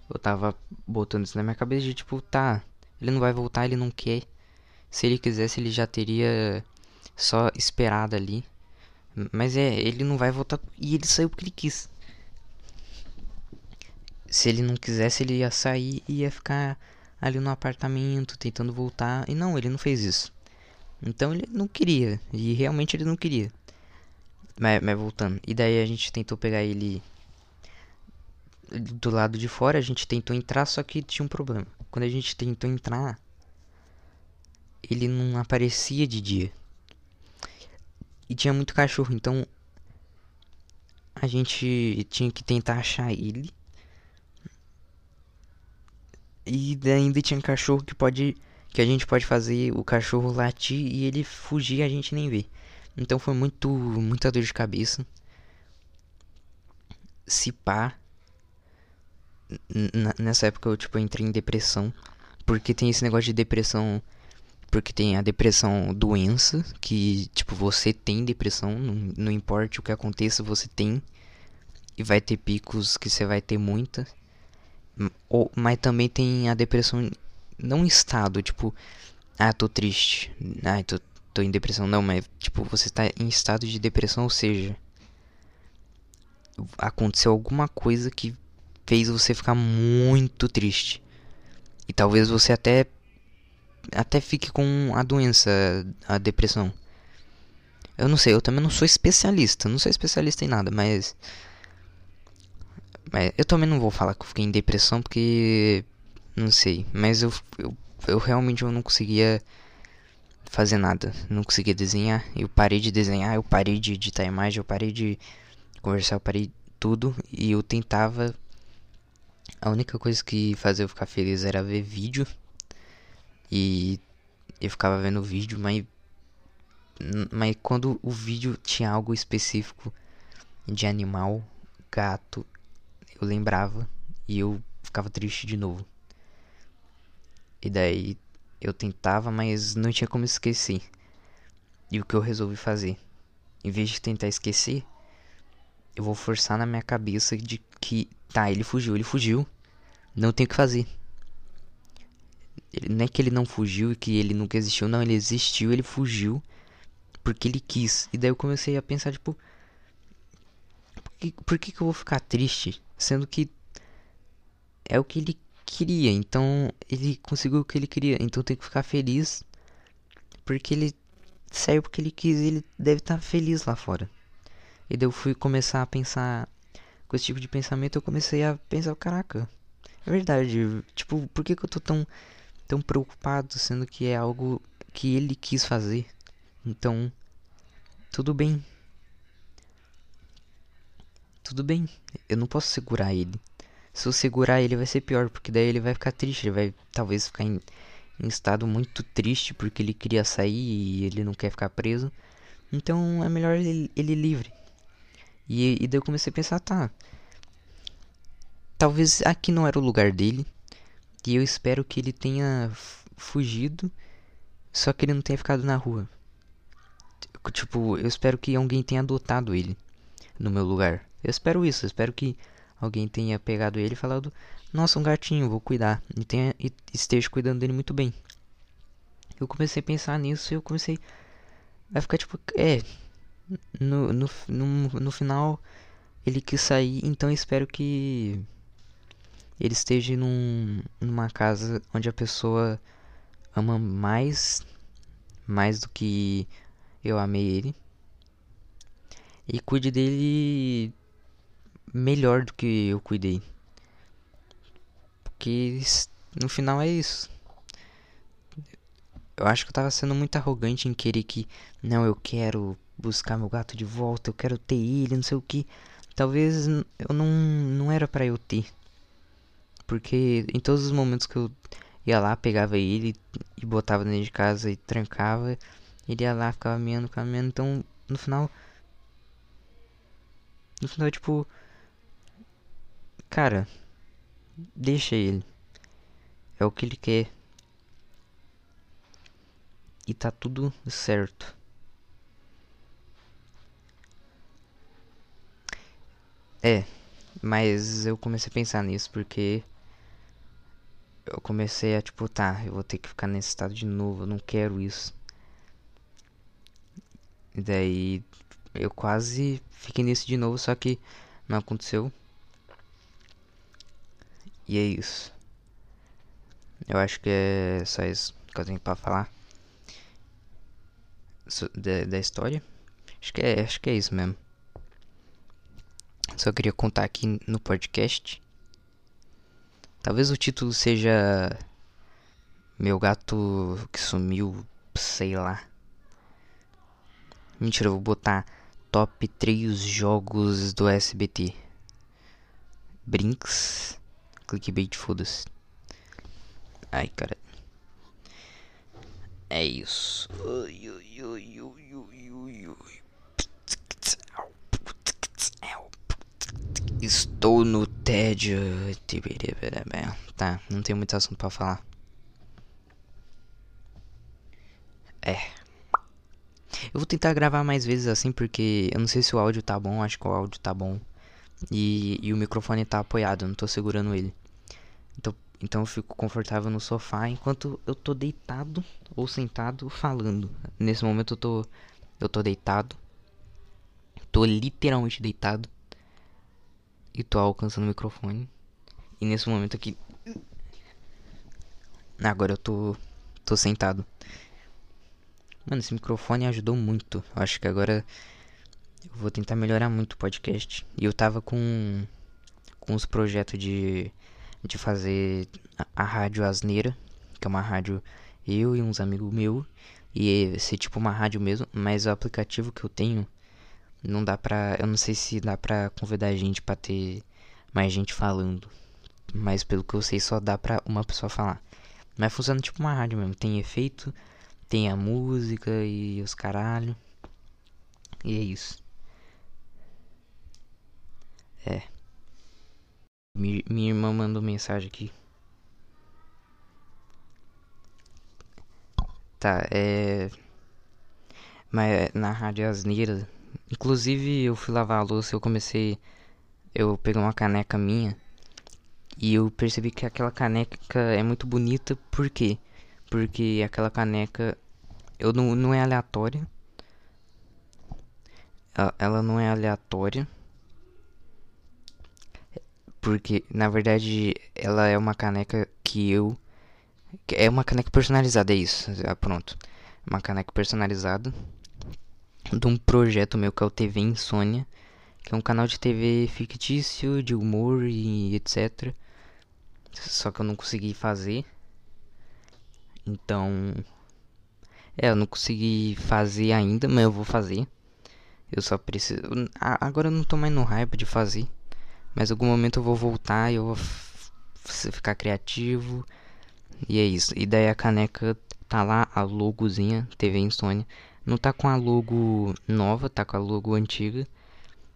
eu tava botando isso na minha cabeça de tipo, tá, ele não vai voltar, ele não quer. Se ele quisesse, ele já teria só esperado ali. Mas é, ele não vai voltar e ele saiu porque ele quis. Se ele não quisesse, ele ia sair e ia ficar ali no apartamento tentando voltar. E não, ele não fez isso. Então ele não queria. E realmente ele não queria. Mas, mas voltando. E daí a gente tentou pegar ele do lado de fora. A gente tentou entrar, só que tinha um problema. Quando a gente tentou entrar, ele não aparecia de dia. E tinha muito cachorro, então a gente tinha que tentar achar ele. E ainda tinha cachorro que pode que a gente pode fazer o cachorro latir e ele fugir a gente nem vê. Então foi muito muita dor de cabeça. Se pá, nessa época eu tipo entrei em depressão, porque tem esse negócio de depressão, porque tem a depressão doença, que tipo você tem depressão, não, não importa o que aconteça, você tem e vai ter picos que você vai ter muita. Ou, mas também tem a depressão não estado, tipo, ah, tô triste. Ah, tô, tô em depressão. Não, mas tipo, você está em estado de depressão, ou seja, aconteceu alguma coisa que fez você ficar muito triste. E talvez você até até fique com a doença, a depressão. Eu não sei, eu também não sou especialista, não sou especialista em nada, mas mas eu também não vou falar que eu fiquei em depressão porque não sei, mas eu eu, eu realmente eu não conseguia fazer nada, não conseguia desenhar. Eu parei de desenhar, eu parei de editar imagem, eu parei de conversar, eu parei tudo e eu tentava a única coisa que fazia eu ficar feliz era ver vídeo. E eu ficava vendo vídeo, mas mas quando o vídeo tinha algo específico de animal, gato, eu lembrava e eu ficava triste de novo. E daí eu tentava, mas não tinha como esquecer. E o que eu resolvi fazer? Em vez de tentar esquecer, eu vou forçar na minha cabeça de que tá, ele fugiu, ele fugiu. Não tem o que fazer. Ele, não é que ele não fugiu e que ele nunca existiu, não, ele existiu, ele fugiu porque ele quis. E daí eu comecei a pensar, tipo, por que, por que, que eu vou ficar triste? Sendo que é o que ele queria, então ele conseguiu o que ele queria, então tem que ficar feliz porque ele saiu porque ele quis ele deve estar tá feliz lá fora. E daí eu fui começar a pensar com esse tipo de pensamento, eu comecei a pensar, caraca, é verdade, tipo, por que, que eu tô tão tão preocupado sendo que é algo que ele quis fazer? Então, tudo bem. Tudo bem, eu não posso segurar ele. Se eu segurar ele vai ser pior, porque daí ele vai ficar triste, ele vai talvez ficar em, em estado muito triste porque ele queria sair e ele não quer ficar preso. Então é melhor ele, ele livre. E, e daí eu comecei a pensar, tá. Talvez aqui não era o lugar dele. E eu espero que ele tenha fugido. Só que ele não tenha ficado na rua. Tipo, eu espero que alguém tenha adotado ele no meu lugar. Eu espero isso, eu espero que alguém tenha pegado ele e falado: Nossa, um gatinho, vou cuidar. E, tenha, e esteja cuidando dele muito bem. Eu comecei a pensar nisso e eu comecei a ficar tipo: É, no, no, no, no final ele quis sair, então espero que ele esteja num, numa casa onde a pessoa ama mais mais do que eu amei ele e cuide dele melhor do que eu cuidei. Porque no final é isso. Eu acho que eu tava sendo muito arrogante em querer que, não, eu quero buscar meu gato de volta, eu quero ter ele, não sei o que. Talvez eu não, não era para eu ter. Porque em todos os momentos que eu ia lá, pegava ele e botava dentro de casa e trancava, ele ia lá, ficava meando, ficava meando. Então, no final. No final, tipo. Cara, deixa ele. É o que ele quer. E tá tudo certo. É, mas eu comecei a pensar nisso porque eu comecei a tipo, tá, eu vou ter que ficar nesse estado de novo, eu não quero isso. E daí eu quase fiquei nesse de novo, só que não aconteceu. E é isso. Eu acho que é só isso que eu tenho pra falar da, da história. Acho que é, acho que é isso mesmo. Só queria contar aqui no podcast. Talvez o título seja Meu gato que sumiu, sei lá. Mentira, eu vou botar top 3 jogos do SBT. Brinks Clickbait, foda-se. Ai, cara. É isso. Estou no tédio. Tá, não tem muito assunto pra falar. É. Eu vou tentar gravar mais vezes assim, porque eu não sei se o áudio tá bom, acho que o áudio tá bom. E, e o microfone tá apoiado, eu não tô segurando ele. Então, então eu fico confortável no sofá enquanto eu tô deitado ou sentado falando. Nesse momento eu tô eu tô deitado. Tô literalmente deitado. E tô alcançando o microfone. E nesse momento aqui Agora eu tô tô sentado. Mano, esse microfone ajudou muito. Eu acho que agora eu vou tentar melhorar muito o podcast. E eu tava com com os projetos de de fazer a, a rádio Asneira, que é uma rádio eu e uns amigos meus, e ser tipo uma rádio mesmo, mas o aplicativo que eu tenho não dá pra. Eu não sei se dá pra convidar gente pra ter mais gente falando. Mas pelo que eu sei, só dá pra uma pessoa falar. Mas funciona tipo uma rádio mesmo. Tem efeito, tem a música e os caralho. E é isso. É. Minha irmã mandou mensagem aqui. Tá, é. Mas na Rádio Asneira. Inclusive eu fui lavar a louça eu comecei. Eu peguei uma caneca minha. E eu percebi que aquela caneca é muito bonita. Por quê? Porque aquela caneca. Eu não, não é aleatória. Ela não é aleatória Porque, na verdade, ela é uma caneca que eu. É uma caneca personalizada, é isso. Ah, pronto. Uma caneca personalizada de um projeto meu que é o TV Insônia, que é um canal de TV fictício, de humor e etc. Só que eu não consegui fazer. Então. É, eu não consegui fazer ainda, mas eu vou fazer. Eu só preciso. Agora eu não tô mais no hype de fazer. Mas algum momento eu vou voltar e eu vou ficar criativo. E é isso. E daí a caneca tá lá, a logozinha, TV Insônia. Não tá com a logo nova, tá com a logo antiga.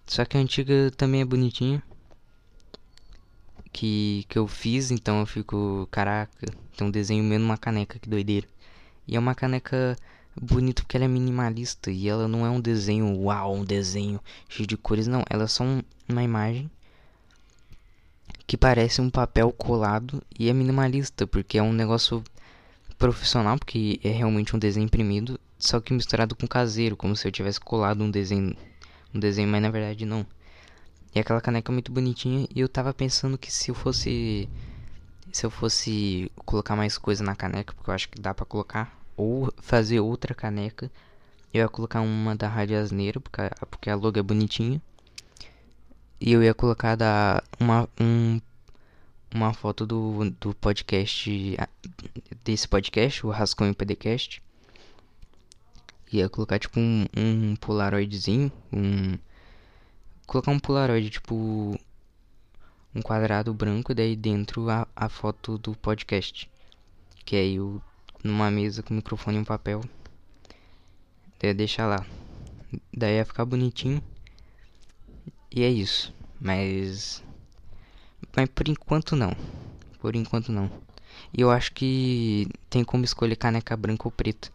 Só que a antiga também é bonitinha. Que, que eu fiz, então eu fico. Caraca, tem um desenho mesmo uma caneca, que doideira. E é uma caneca bonita porque ela é minimalista. E ela não é um desenho, uau, um desenho cheio de cores, não. Ela é só um, uma imagem que parece um papel colado e é minimalista, porque é um negócio profissional, porque é realmente um desenho imprimido, só que misturado com caseiro, como se eu tivesse colado um desenho, um desenho, mas na verdade não. E aquela caneca é muito bonitinha e eu tava pensando que se eu fosse se eu fosse colocar mais coisa na caneca, porque eu acho que dá para colocar ou fazer outra caneca, eu ia colocar uma da Rádio Asneira, porque a, porque a logo é bonitinha. E eu ia colocar da uma um uma foto do, do podcast desse podcast, o Rascunho PDcast. Ia colocar tipo um, um polaroidzinho, um colocar um polaroid tipo um quadrado branco daí dentro a, a foto do podcast. Que aí eu numa mesa com microfone e um papel. Daí deixar lá. Daí ia ficar bonitinho. E é isso. Mas mas por enquanto não. Por enquanto não. E eu acho que tem como escolher caneca branca ou preta.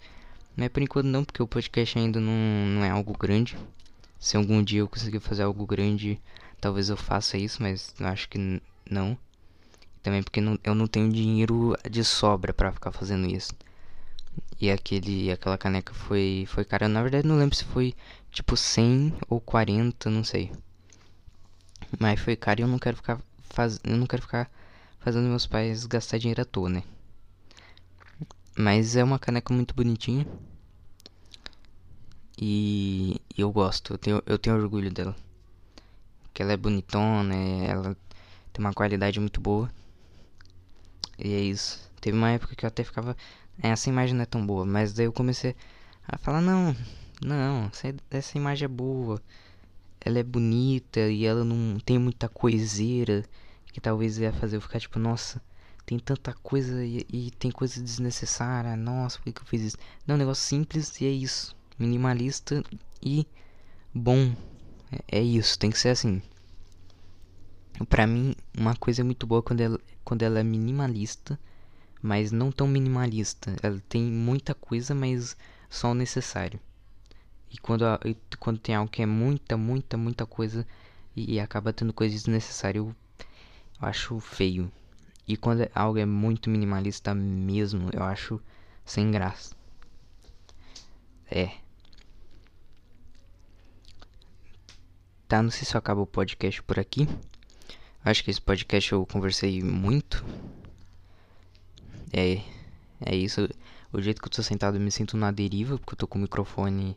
Mas por enquanto não, porque o podcast ainda não, não é algo grande. Se algum dia eu conseguir fazer algo grande, talvez eu faça isso, mas eu acho que não. Também porque não, eu não tenho dinheiro de sobra para ficar fazendo isso. E aquele, aquela caneca foi, foi cara. Na verdade, não lembro se foi tipo 100 ou 40, não sei. Mas foi caro e eu não quero ficar faz... eu não quero ficar fazendo meus pais gastar dinheiro à toa, né? Mas é uma caneca muito bonitinha. E, eu gosto, eu tenho, eu tenho orgulho dela. Que ela é bonitona, ela tem uma qualidade muito boa. E é isso. Teve uma época que eu até ficava. É, essa imagem não é tão boa. Mas daí eu comecei a falar: não, não, essa imagem é boa. Ela é bonita e ela não tem muita coiseira que talvez ia fazer eu ficar tipo, nossa, tem tanta coisa e, e tem coisa desnecessária, nossa, por que, que eu fiz isso? Não, é um negócio simples e é isso. Minimalista e bom. É, é isso, tem que ser assim. Pra mim, uma coisa muito boa quando ela, quando ela é minimalista, mas não tão minimalista. Ela tem muita coisa, mas só o necessário. E quando, quando tem algo que é muita, muita, muita coisa e, e acaba tendo coisa desnecessária, eu eu acho feio. E quando algo é muito minimalista mesmo, eu acho sem graça. É. Tá, não sei se eu acabo o podcast por aqui. Acho que esse podcast eu conversei muito. É, é isso. O jeito que eu tô sentado eu me sinto na deriva, porque eu tô com o microfone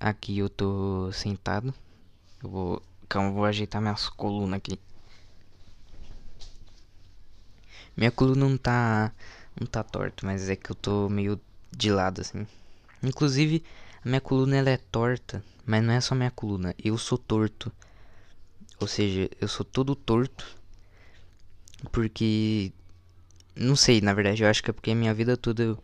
aqui, eu tô sentado. Eu vou, calma, eu vou ajeitar minhas colunas aqui. Minha coluna não tá. Não tá torta, mas é que eu tô meio de lado assim. Inclusive, a minha coluna ela é torta, mas não é só minha coluna, eu sou torto. Ou seja, eu sou todo torto. Porque. Não sei, na verdade, eu acho que é porque a minha vida toda. Eu,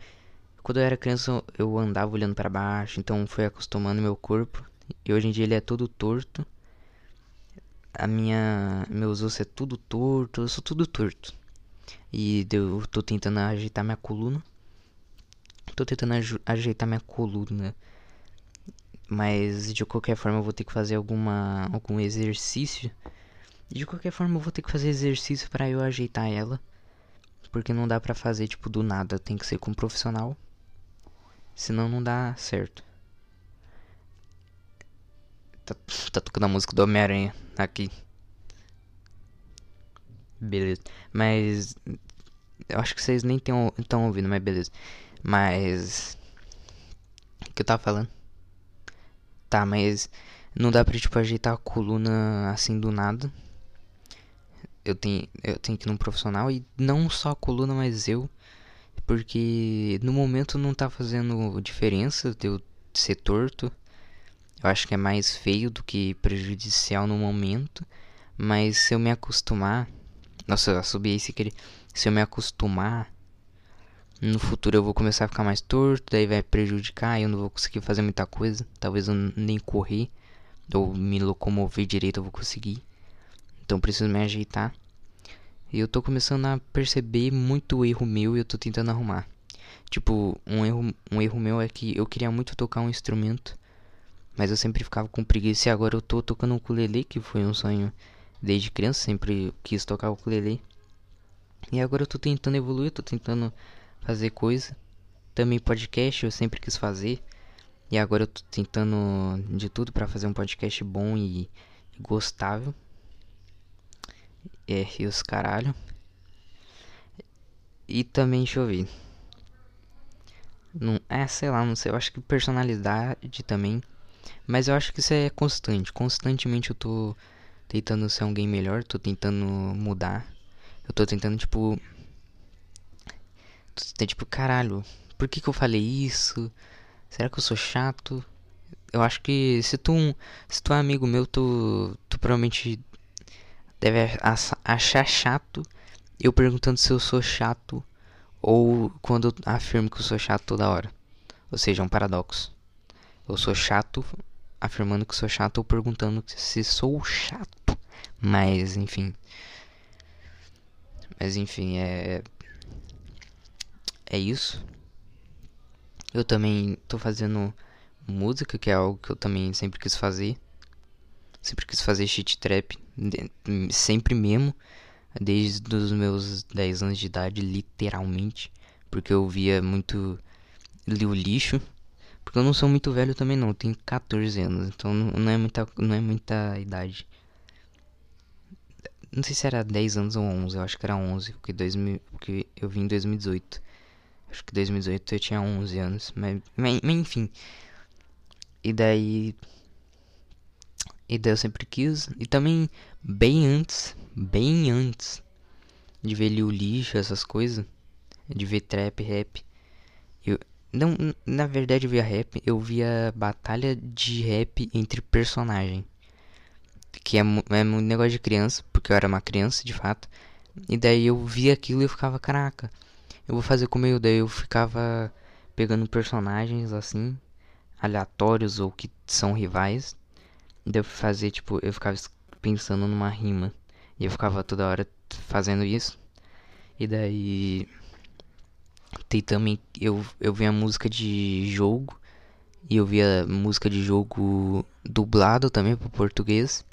quando eu era criança, eu andava olhando para baixo, então foi acostumando meu corpo. E hoje em dia ele é todo torto. A minha. Meus ossos é tudo torto, eu sou tudo torto. E eu tô tentando ajeitar minha coluna. Tô tentando ajeitar minha coluna. Mas de qualquer forma eu vou ter que fazer alguma algum exercício. De qualquer forma eu vou ter que fazer exercício para eu ajeitar ela. Porque não dá pra fazer tipo do nada, tem que ser com um profissional. Senão não dá certo. Tá, tá tocando a música do Homem-Aranha aqui. Beleza. Mas. Eu acho que vocês nem estão ouvindo, mas beleza. Mas. O que eu tava falando? Tá, mas. Não dá pra, tipo, ajeitar a coluna assim do nada. Eu tenho, eu tenho que ir num profissional. E não só a coluna, mas eu. Porque no momento não tá fazendo diferença de eu ser torto. Eu acho que é mais feio do que prejudicial no momento. Mas se eu me acostumar. Nossa, eu subi esse querer. Se eu me acostumar. No futuro eu vou começar a ficar mais torto. Daí vai prejudicar. Eu não vou conseguir fazer muita coisa. Talvez eu nem correr. Ou me locomover direito eu vou conseguir. Então preciso me ajeitar. Eu tô começando a perceber muito erro meu e eu tô tentando arrumar. Tipo, um erro, um erro meu é que eu queria muito tocar um instrumento. Mas eu sempre ficava com preguiça e agora eu tô tocando um ukulele, que foi um sonho desde criança, sempre quis tocar o ukulele. E agora eu tô tentando evoluir, tô tentando fazer coisa. Também podcast eu sempre quis fazer. E agora eu tô tentando de tudo para fazer um podcast bom e gostável. E os caralho. E também, deixa eu ver. Não, é, sei lá, não sei. Eu acho que personalidade também. Mas eu acho que isso é constante. Constantemente eu tô tentando ser alguém melhor, tô tentando mudar. Eu tô tentando, tipo. Tô, tipo, caralho, por que, que eu falei isso? Será que eu sou chato? Eu acho que se tu, se tu é amigo meu, tu, tu provavelmente deve achar chato eu perguntando se eu sou chato ou quando eu afirmo que eu sou chato toda hora. Ou seja, é um paradoxo. Eu sou chato afirmando que sou chato ou perguntando se sou chato. Mas, enfim. Mas, enfim, é. É isso. Eu também tô fazendo música, que é algo que eu também sempre quis fazer. Sempre quis fazer shit trap. Sempre mesmo. Desde os meus 10 anos de idade, literalmente. Porque eu via muito. Li o lixo porque eu não sou muito velho também não, tenho 14 anos, então não é muita, não é muita idade. Não sei se era 10 anos ou 11, eu acho que era 11, porque, 2000, porque eu vim em 2018. Acho que 2018 eu tinha 11 anos, mas, mas, mas enfim. E daí e eu sempre quis. E também, bem antes, bem antes de ver o lixo, essas coisas, de ver trap, rap, eu, não, na verdade eu via rap, eu via batalha de rap entre personagem. Que é, é um negócio de criança, porque eu era uma criança de fato. E daí eu via aquilo e eu ficava, caraca, eu vou fazer como eu. Daí eu ficava pegando personagens assim, aleatórios ou que são rivais. E daí eu fazer, tipo, eu ficava pensando numa rima. E eu ficava toda hora fazendo isso. E daí tem também. Eu, eu vi a música de jogo. E eu via música de jogo dublado também pro português.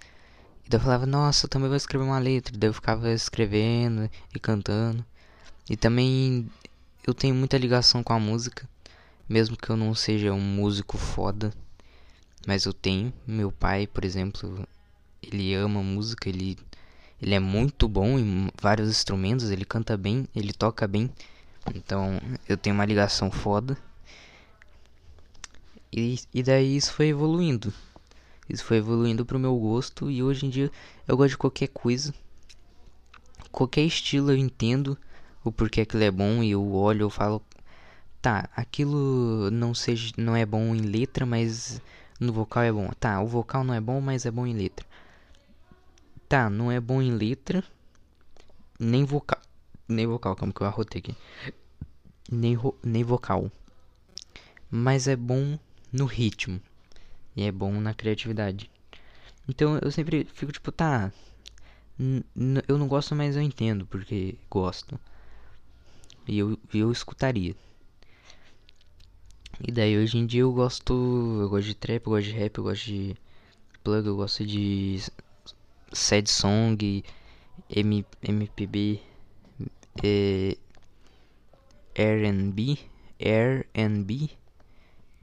E daí eu falava, nossa, eu também vou escrever uma letra. E daí eu ficava escrevendo e cantando. E também eu tenho muita ligação com a música. Mesmo que eu não seja um músico foda. Mas eu tenho. Meu pai, por exemplo, ele ama música. Ele, ele é muito bom em vários instrumentos. Ele canta bem, ele toca bem. Então eu tenho uma ligação foda. E, e daí isso foi evoluindo. Isso foi evoluindo pro meu gosto. E hoje em dia eu gosto de qualquer coisa. Qualquer estilo eu entendo o porquê aquilo é bom. E eu olho eu falo. Tá, aquilo não, seja, não é bom em letra, mas no vocal é bom. Tá, o vocal não é bom, mas é bom em letra. Tá, não é bom em letra, nem vocal nem vocal, como que eu arrotei aqui. Nem, nem vocal. Mas é bom no ritmo. E é bom na criatividade. Então eu sempre fico tipo, tá. Eu não gosto, mas eu entendo porque gosto. E eu, eu escutaria. E daí hoje em dia eu gosto. Eu gosto de trap, eu gosto de rap, eu gosto de plug, eu gosto de sad song, M, MPB, é, R&B, R&B,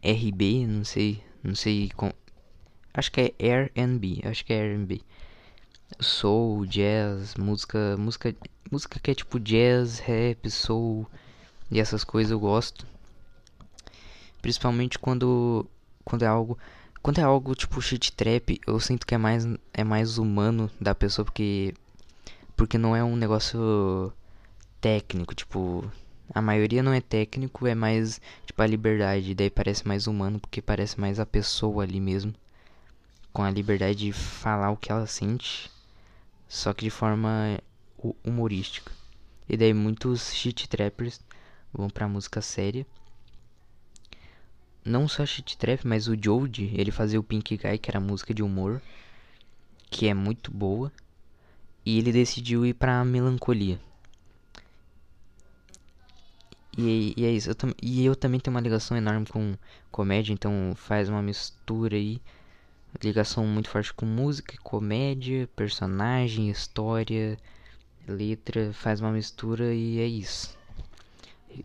RB, não sei, não sei acho que é R&B, acho que é R&B. soul, jazz, música, música, música que é tipo jazz, rap, soul e essas coisas eu gosto. Principalmente quando quando é algo quando é algo tipo shit trap, eu sinto que é mais é mais humano da pessoa porque porque não é um negócio técnico, tipo, a maioria não é técnico, é mais tipo a liberdade, daí parece mais humano porque parece mais a pessoa ali mesmo, com a liberdade de falar o que ela sente, só que de forma humorística. E daí muitos shit trappers vão pra música séria. Não só shit trap, mas o Jody, ele fazia o Pink Guy, que era música de humor, que é muito boa. E ele decidiu ir pra melancolia. E, e é isso. Eu e eu também tenho uma ligação enorme com comédia, então faz uma mistura aí. Ligação muito forte com música, comédia, personagem, história, letra. Faz uma mistura e é isso.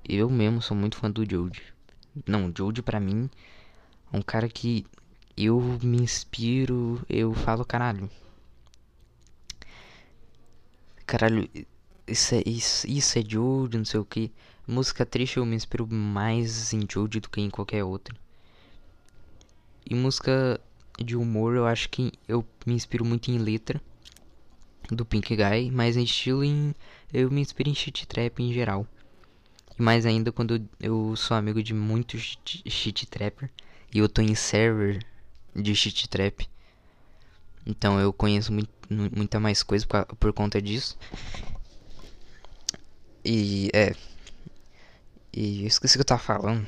Eu mesmo sou muito fã do Jody. Não, Jody pra mim é um cara que eu me inspiro, eu falo caralho. Caralho, isso é, isso, isso é não sei o que. Música triste eu me inspiro mais em Jude do que em qualquer outra. E música de humor eu acho que eu me inspiro muito em letra do Pink Guy, mas em estilo em, eu me inspiro em shit trap em geral. E mais ainda quando eu sou amigo de muitos shit trapper e eu tô em server de shit trap. Então eu conheço muita mais coisa por, por conta disso. E é. E eu esqueci o que eu tava falando.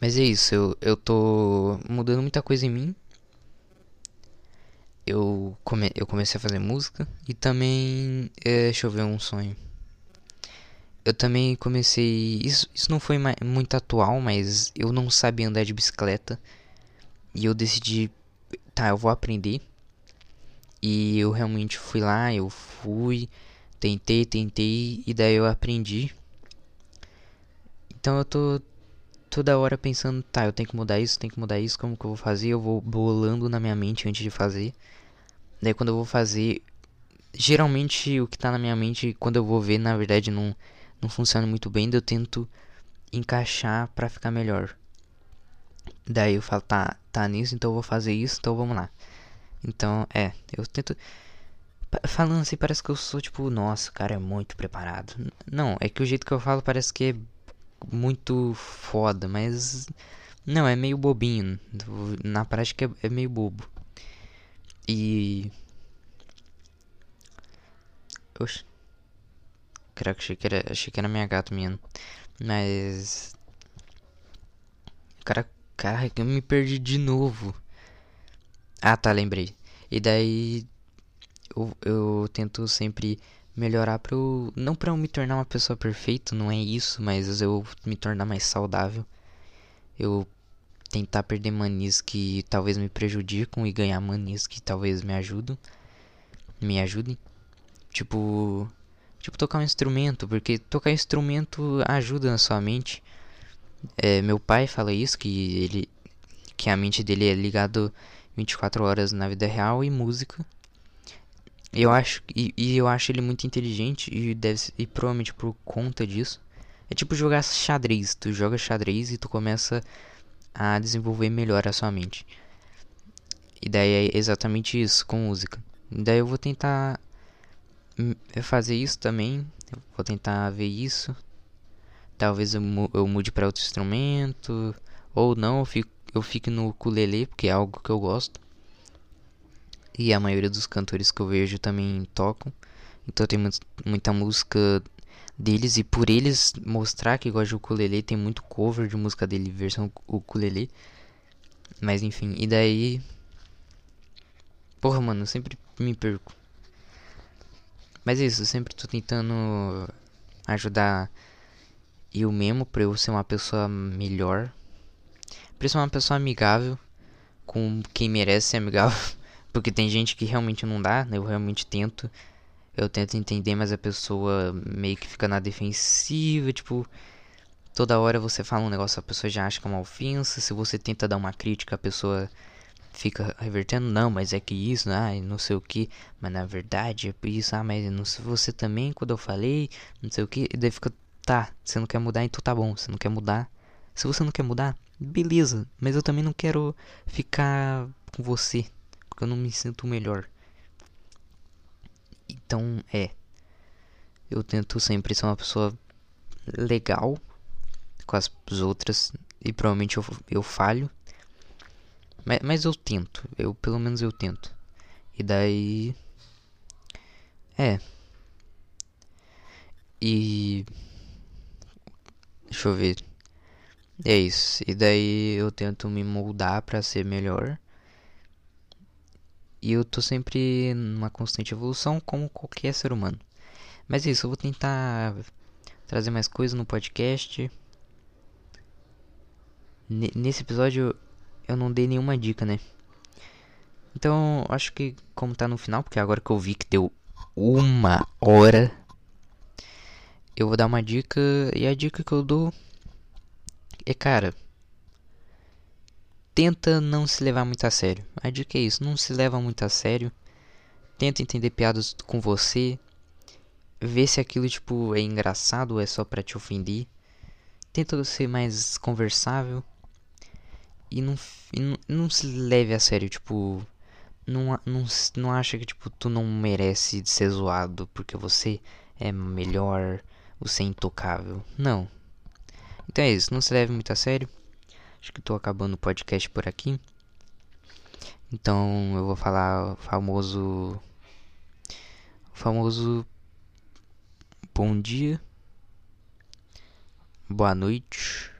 Mas é isso, eu, eu tô mudando muita coisa em mim. Eu, come, eu comecei a fazer música e também. É, deixa eu ver um sonho. Eu também comecei. Isso, isso não foi muito atual, mas eu não sabia andar de bicicleta. E eu decidi tá, eu vou aprender. E eu realmente fui lá, eu fui, tentei, tentei e daí eu aprendi. Então eu tô toda hora pensando, tá, eu tenho que mudar isso, tenho que mudar isso, como que eu vou fazer? Eu vou bolando na minha mente antes de fazer. Daí quando eu vou fazer, geralmente o que tá na minha mente, quando eu vou ver, na verdade não não funciona muito bem, daí eu tento encaixar para ficar melhor. Daí eu falo, tá, tá nisso, então eu vou fazer isso, então vamos lá. Então, é, eu tento. Falando assim, parece que eu sou tipo, nossa, o cara é muito preparado. Não, é que o jeito que eu falo parece que é muito foda, mas. Não, é meio bobinho. Na prática é, é meio bobo. E. Oxe. Caraca, achei que era, achei que era minha gata minha. Mas. Cara, Cara, eu me perdi de novo. Ah, tá, lembrei. E daí eu, eu tento sempre melhorar pro. Não pra eu me tornar uma pessoa perfeita, não é isso, mas eu me tornar mais saudável. Eu tentar perder manias que talvez me prejudicam e ganhar manias que talvez me ajudem. Me ajudem. Tipo. Tipo tocar um instrumento, porque tocar instrumento ajuda na sua mente. É, meu pai fala isso, que ele que a mente dele é ligado 24 horas na vida real e música. Eu acho e, e eu acho ele muito inteligente e deve e provavelmente por conta disso. É tipo jogar xadrez, tu joga xadrez e tu começa a desenvolver melhor a sua mente. E daí é exatamente isso com música. E daí eu vou tentar fazer isso também. Eu vou tentar ver isso Talvez eu, eu mude para outro instrumento. Ou não, eu fico, eu fico no ukulele, porque é algo que eu gosto. E a maioria dos cantores que eu vejo também tocam. Então tem muita música deles. E por eles mostrar que gosta de ukulele, tem muito cover de música dele, versão ukulele. Mas enfim, e daí. Porra, mano, eu sempre me perco. Mas é isso, eu sempre tô tentando ajudar eu mesmo para eu ser uma pessoa melhor. Pra eu ser uma pessoa amigável com quem merece ser amigável. (laughs) Porque tem gente que realmente não dá, né? eu realmente tento. Eu tento entender, mas a pessoa meio que fica na defensiva, tipo, toda hora você fala um negócio, a pessoa já acha que é uma ofensa. Se você tenta dar uma crítica, a pessoa fica revertendo, não, mas é que isso, ah, não sei o que, mas na verdade é isso, ah, mas não sei você também, quando eu falei, não sei o que, daí fica, tá, você não quer mudar, então tá bom, você não quer mudar. Se você não quer mudar, beleza, mas eu também não quero ficar com você, porque eu não me sinto melhor. Então, é. Eu tento sempre ser uma pessoa legal com as outras e provavelmente eu, eu falho. Mas, mas eu tento, eu pelo menos eu tento. E daí. É. E. Deixa eu ver. É isso. E daí eu tento me moldar para ser melhor. E eu tô sempre numa constante evolução, como qualquer ser humano. Mas é isso, eu vou tentar trazer mais coisas no podcast. N nesse episódio eu não dei nenhuma dica, né? Então, acho que como tá no final, porque agora que eu vi que deu uma hora, eu vou dar uma dica. E a dica que eu dou é, cara, tenta não se levar muito a sério. A dica é isso, não se leva muito a sério. Tenta entender piadas com você. Vê se aquilo tipo é engraçado ou é só para te ofender. Tenta ser mais conversável e não, e não, se leve a sério, tipo, não, não, não acha que tipo tu não merece ser zoado porque você é melhor, você é intocável. Não. Então é isso, não se leve muito a sério. Acho que estou acabando o podcast por aqui. Então eu vou falar o famoso. O famoso. Bom dia. Boa noite.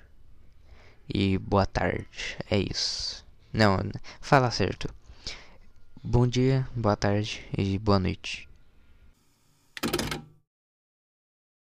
E boa tarde. É isso. Não, fala certo. Bom dia, boa tarde e boa noite.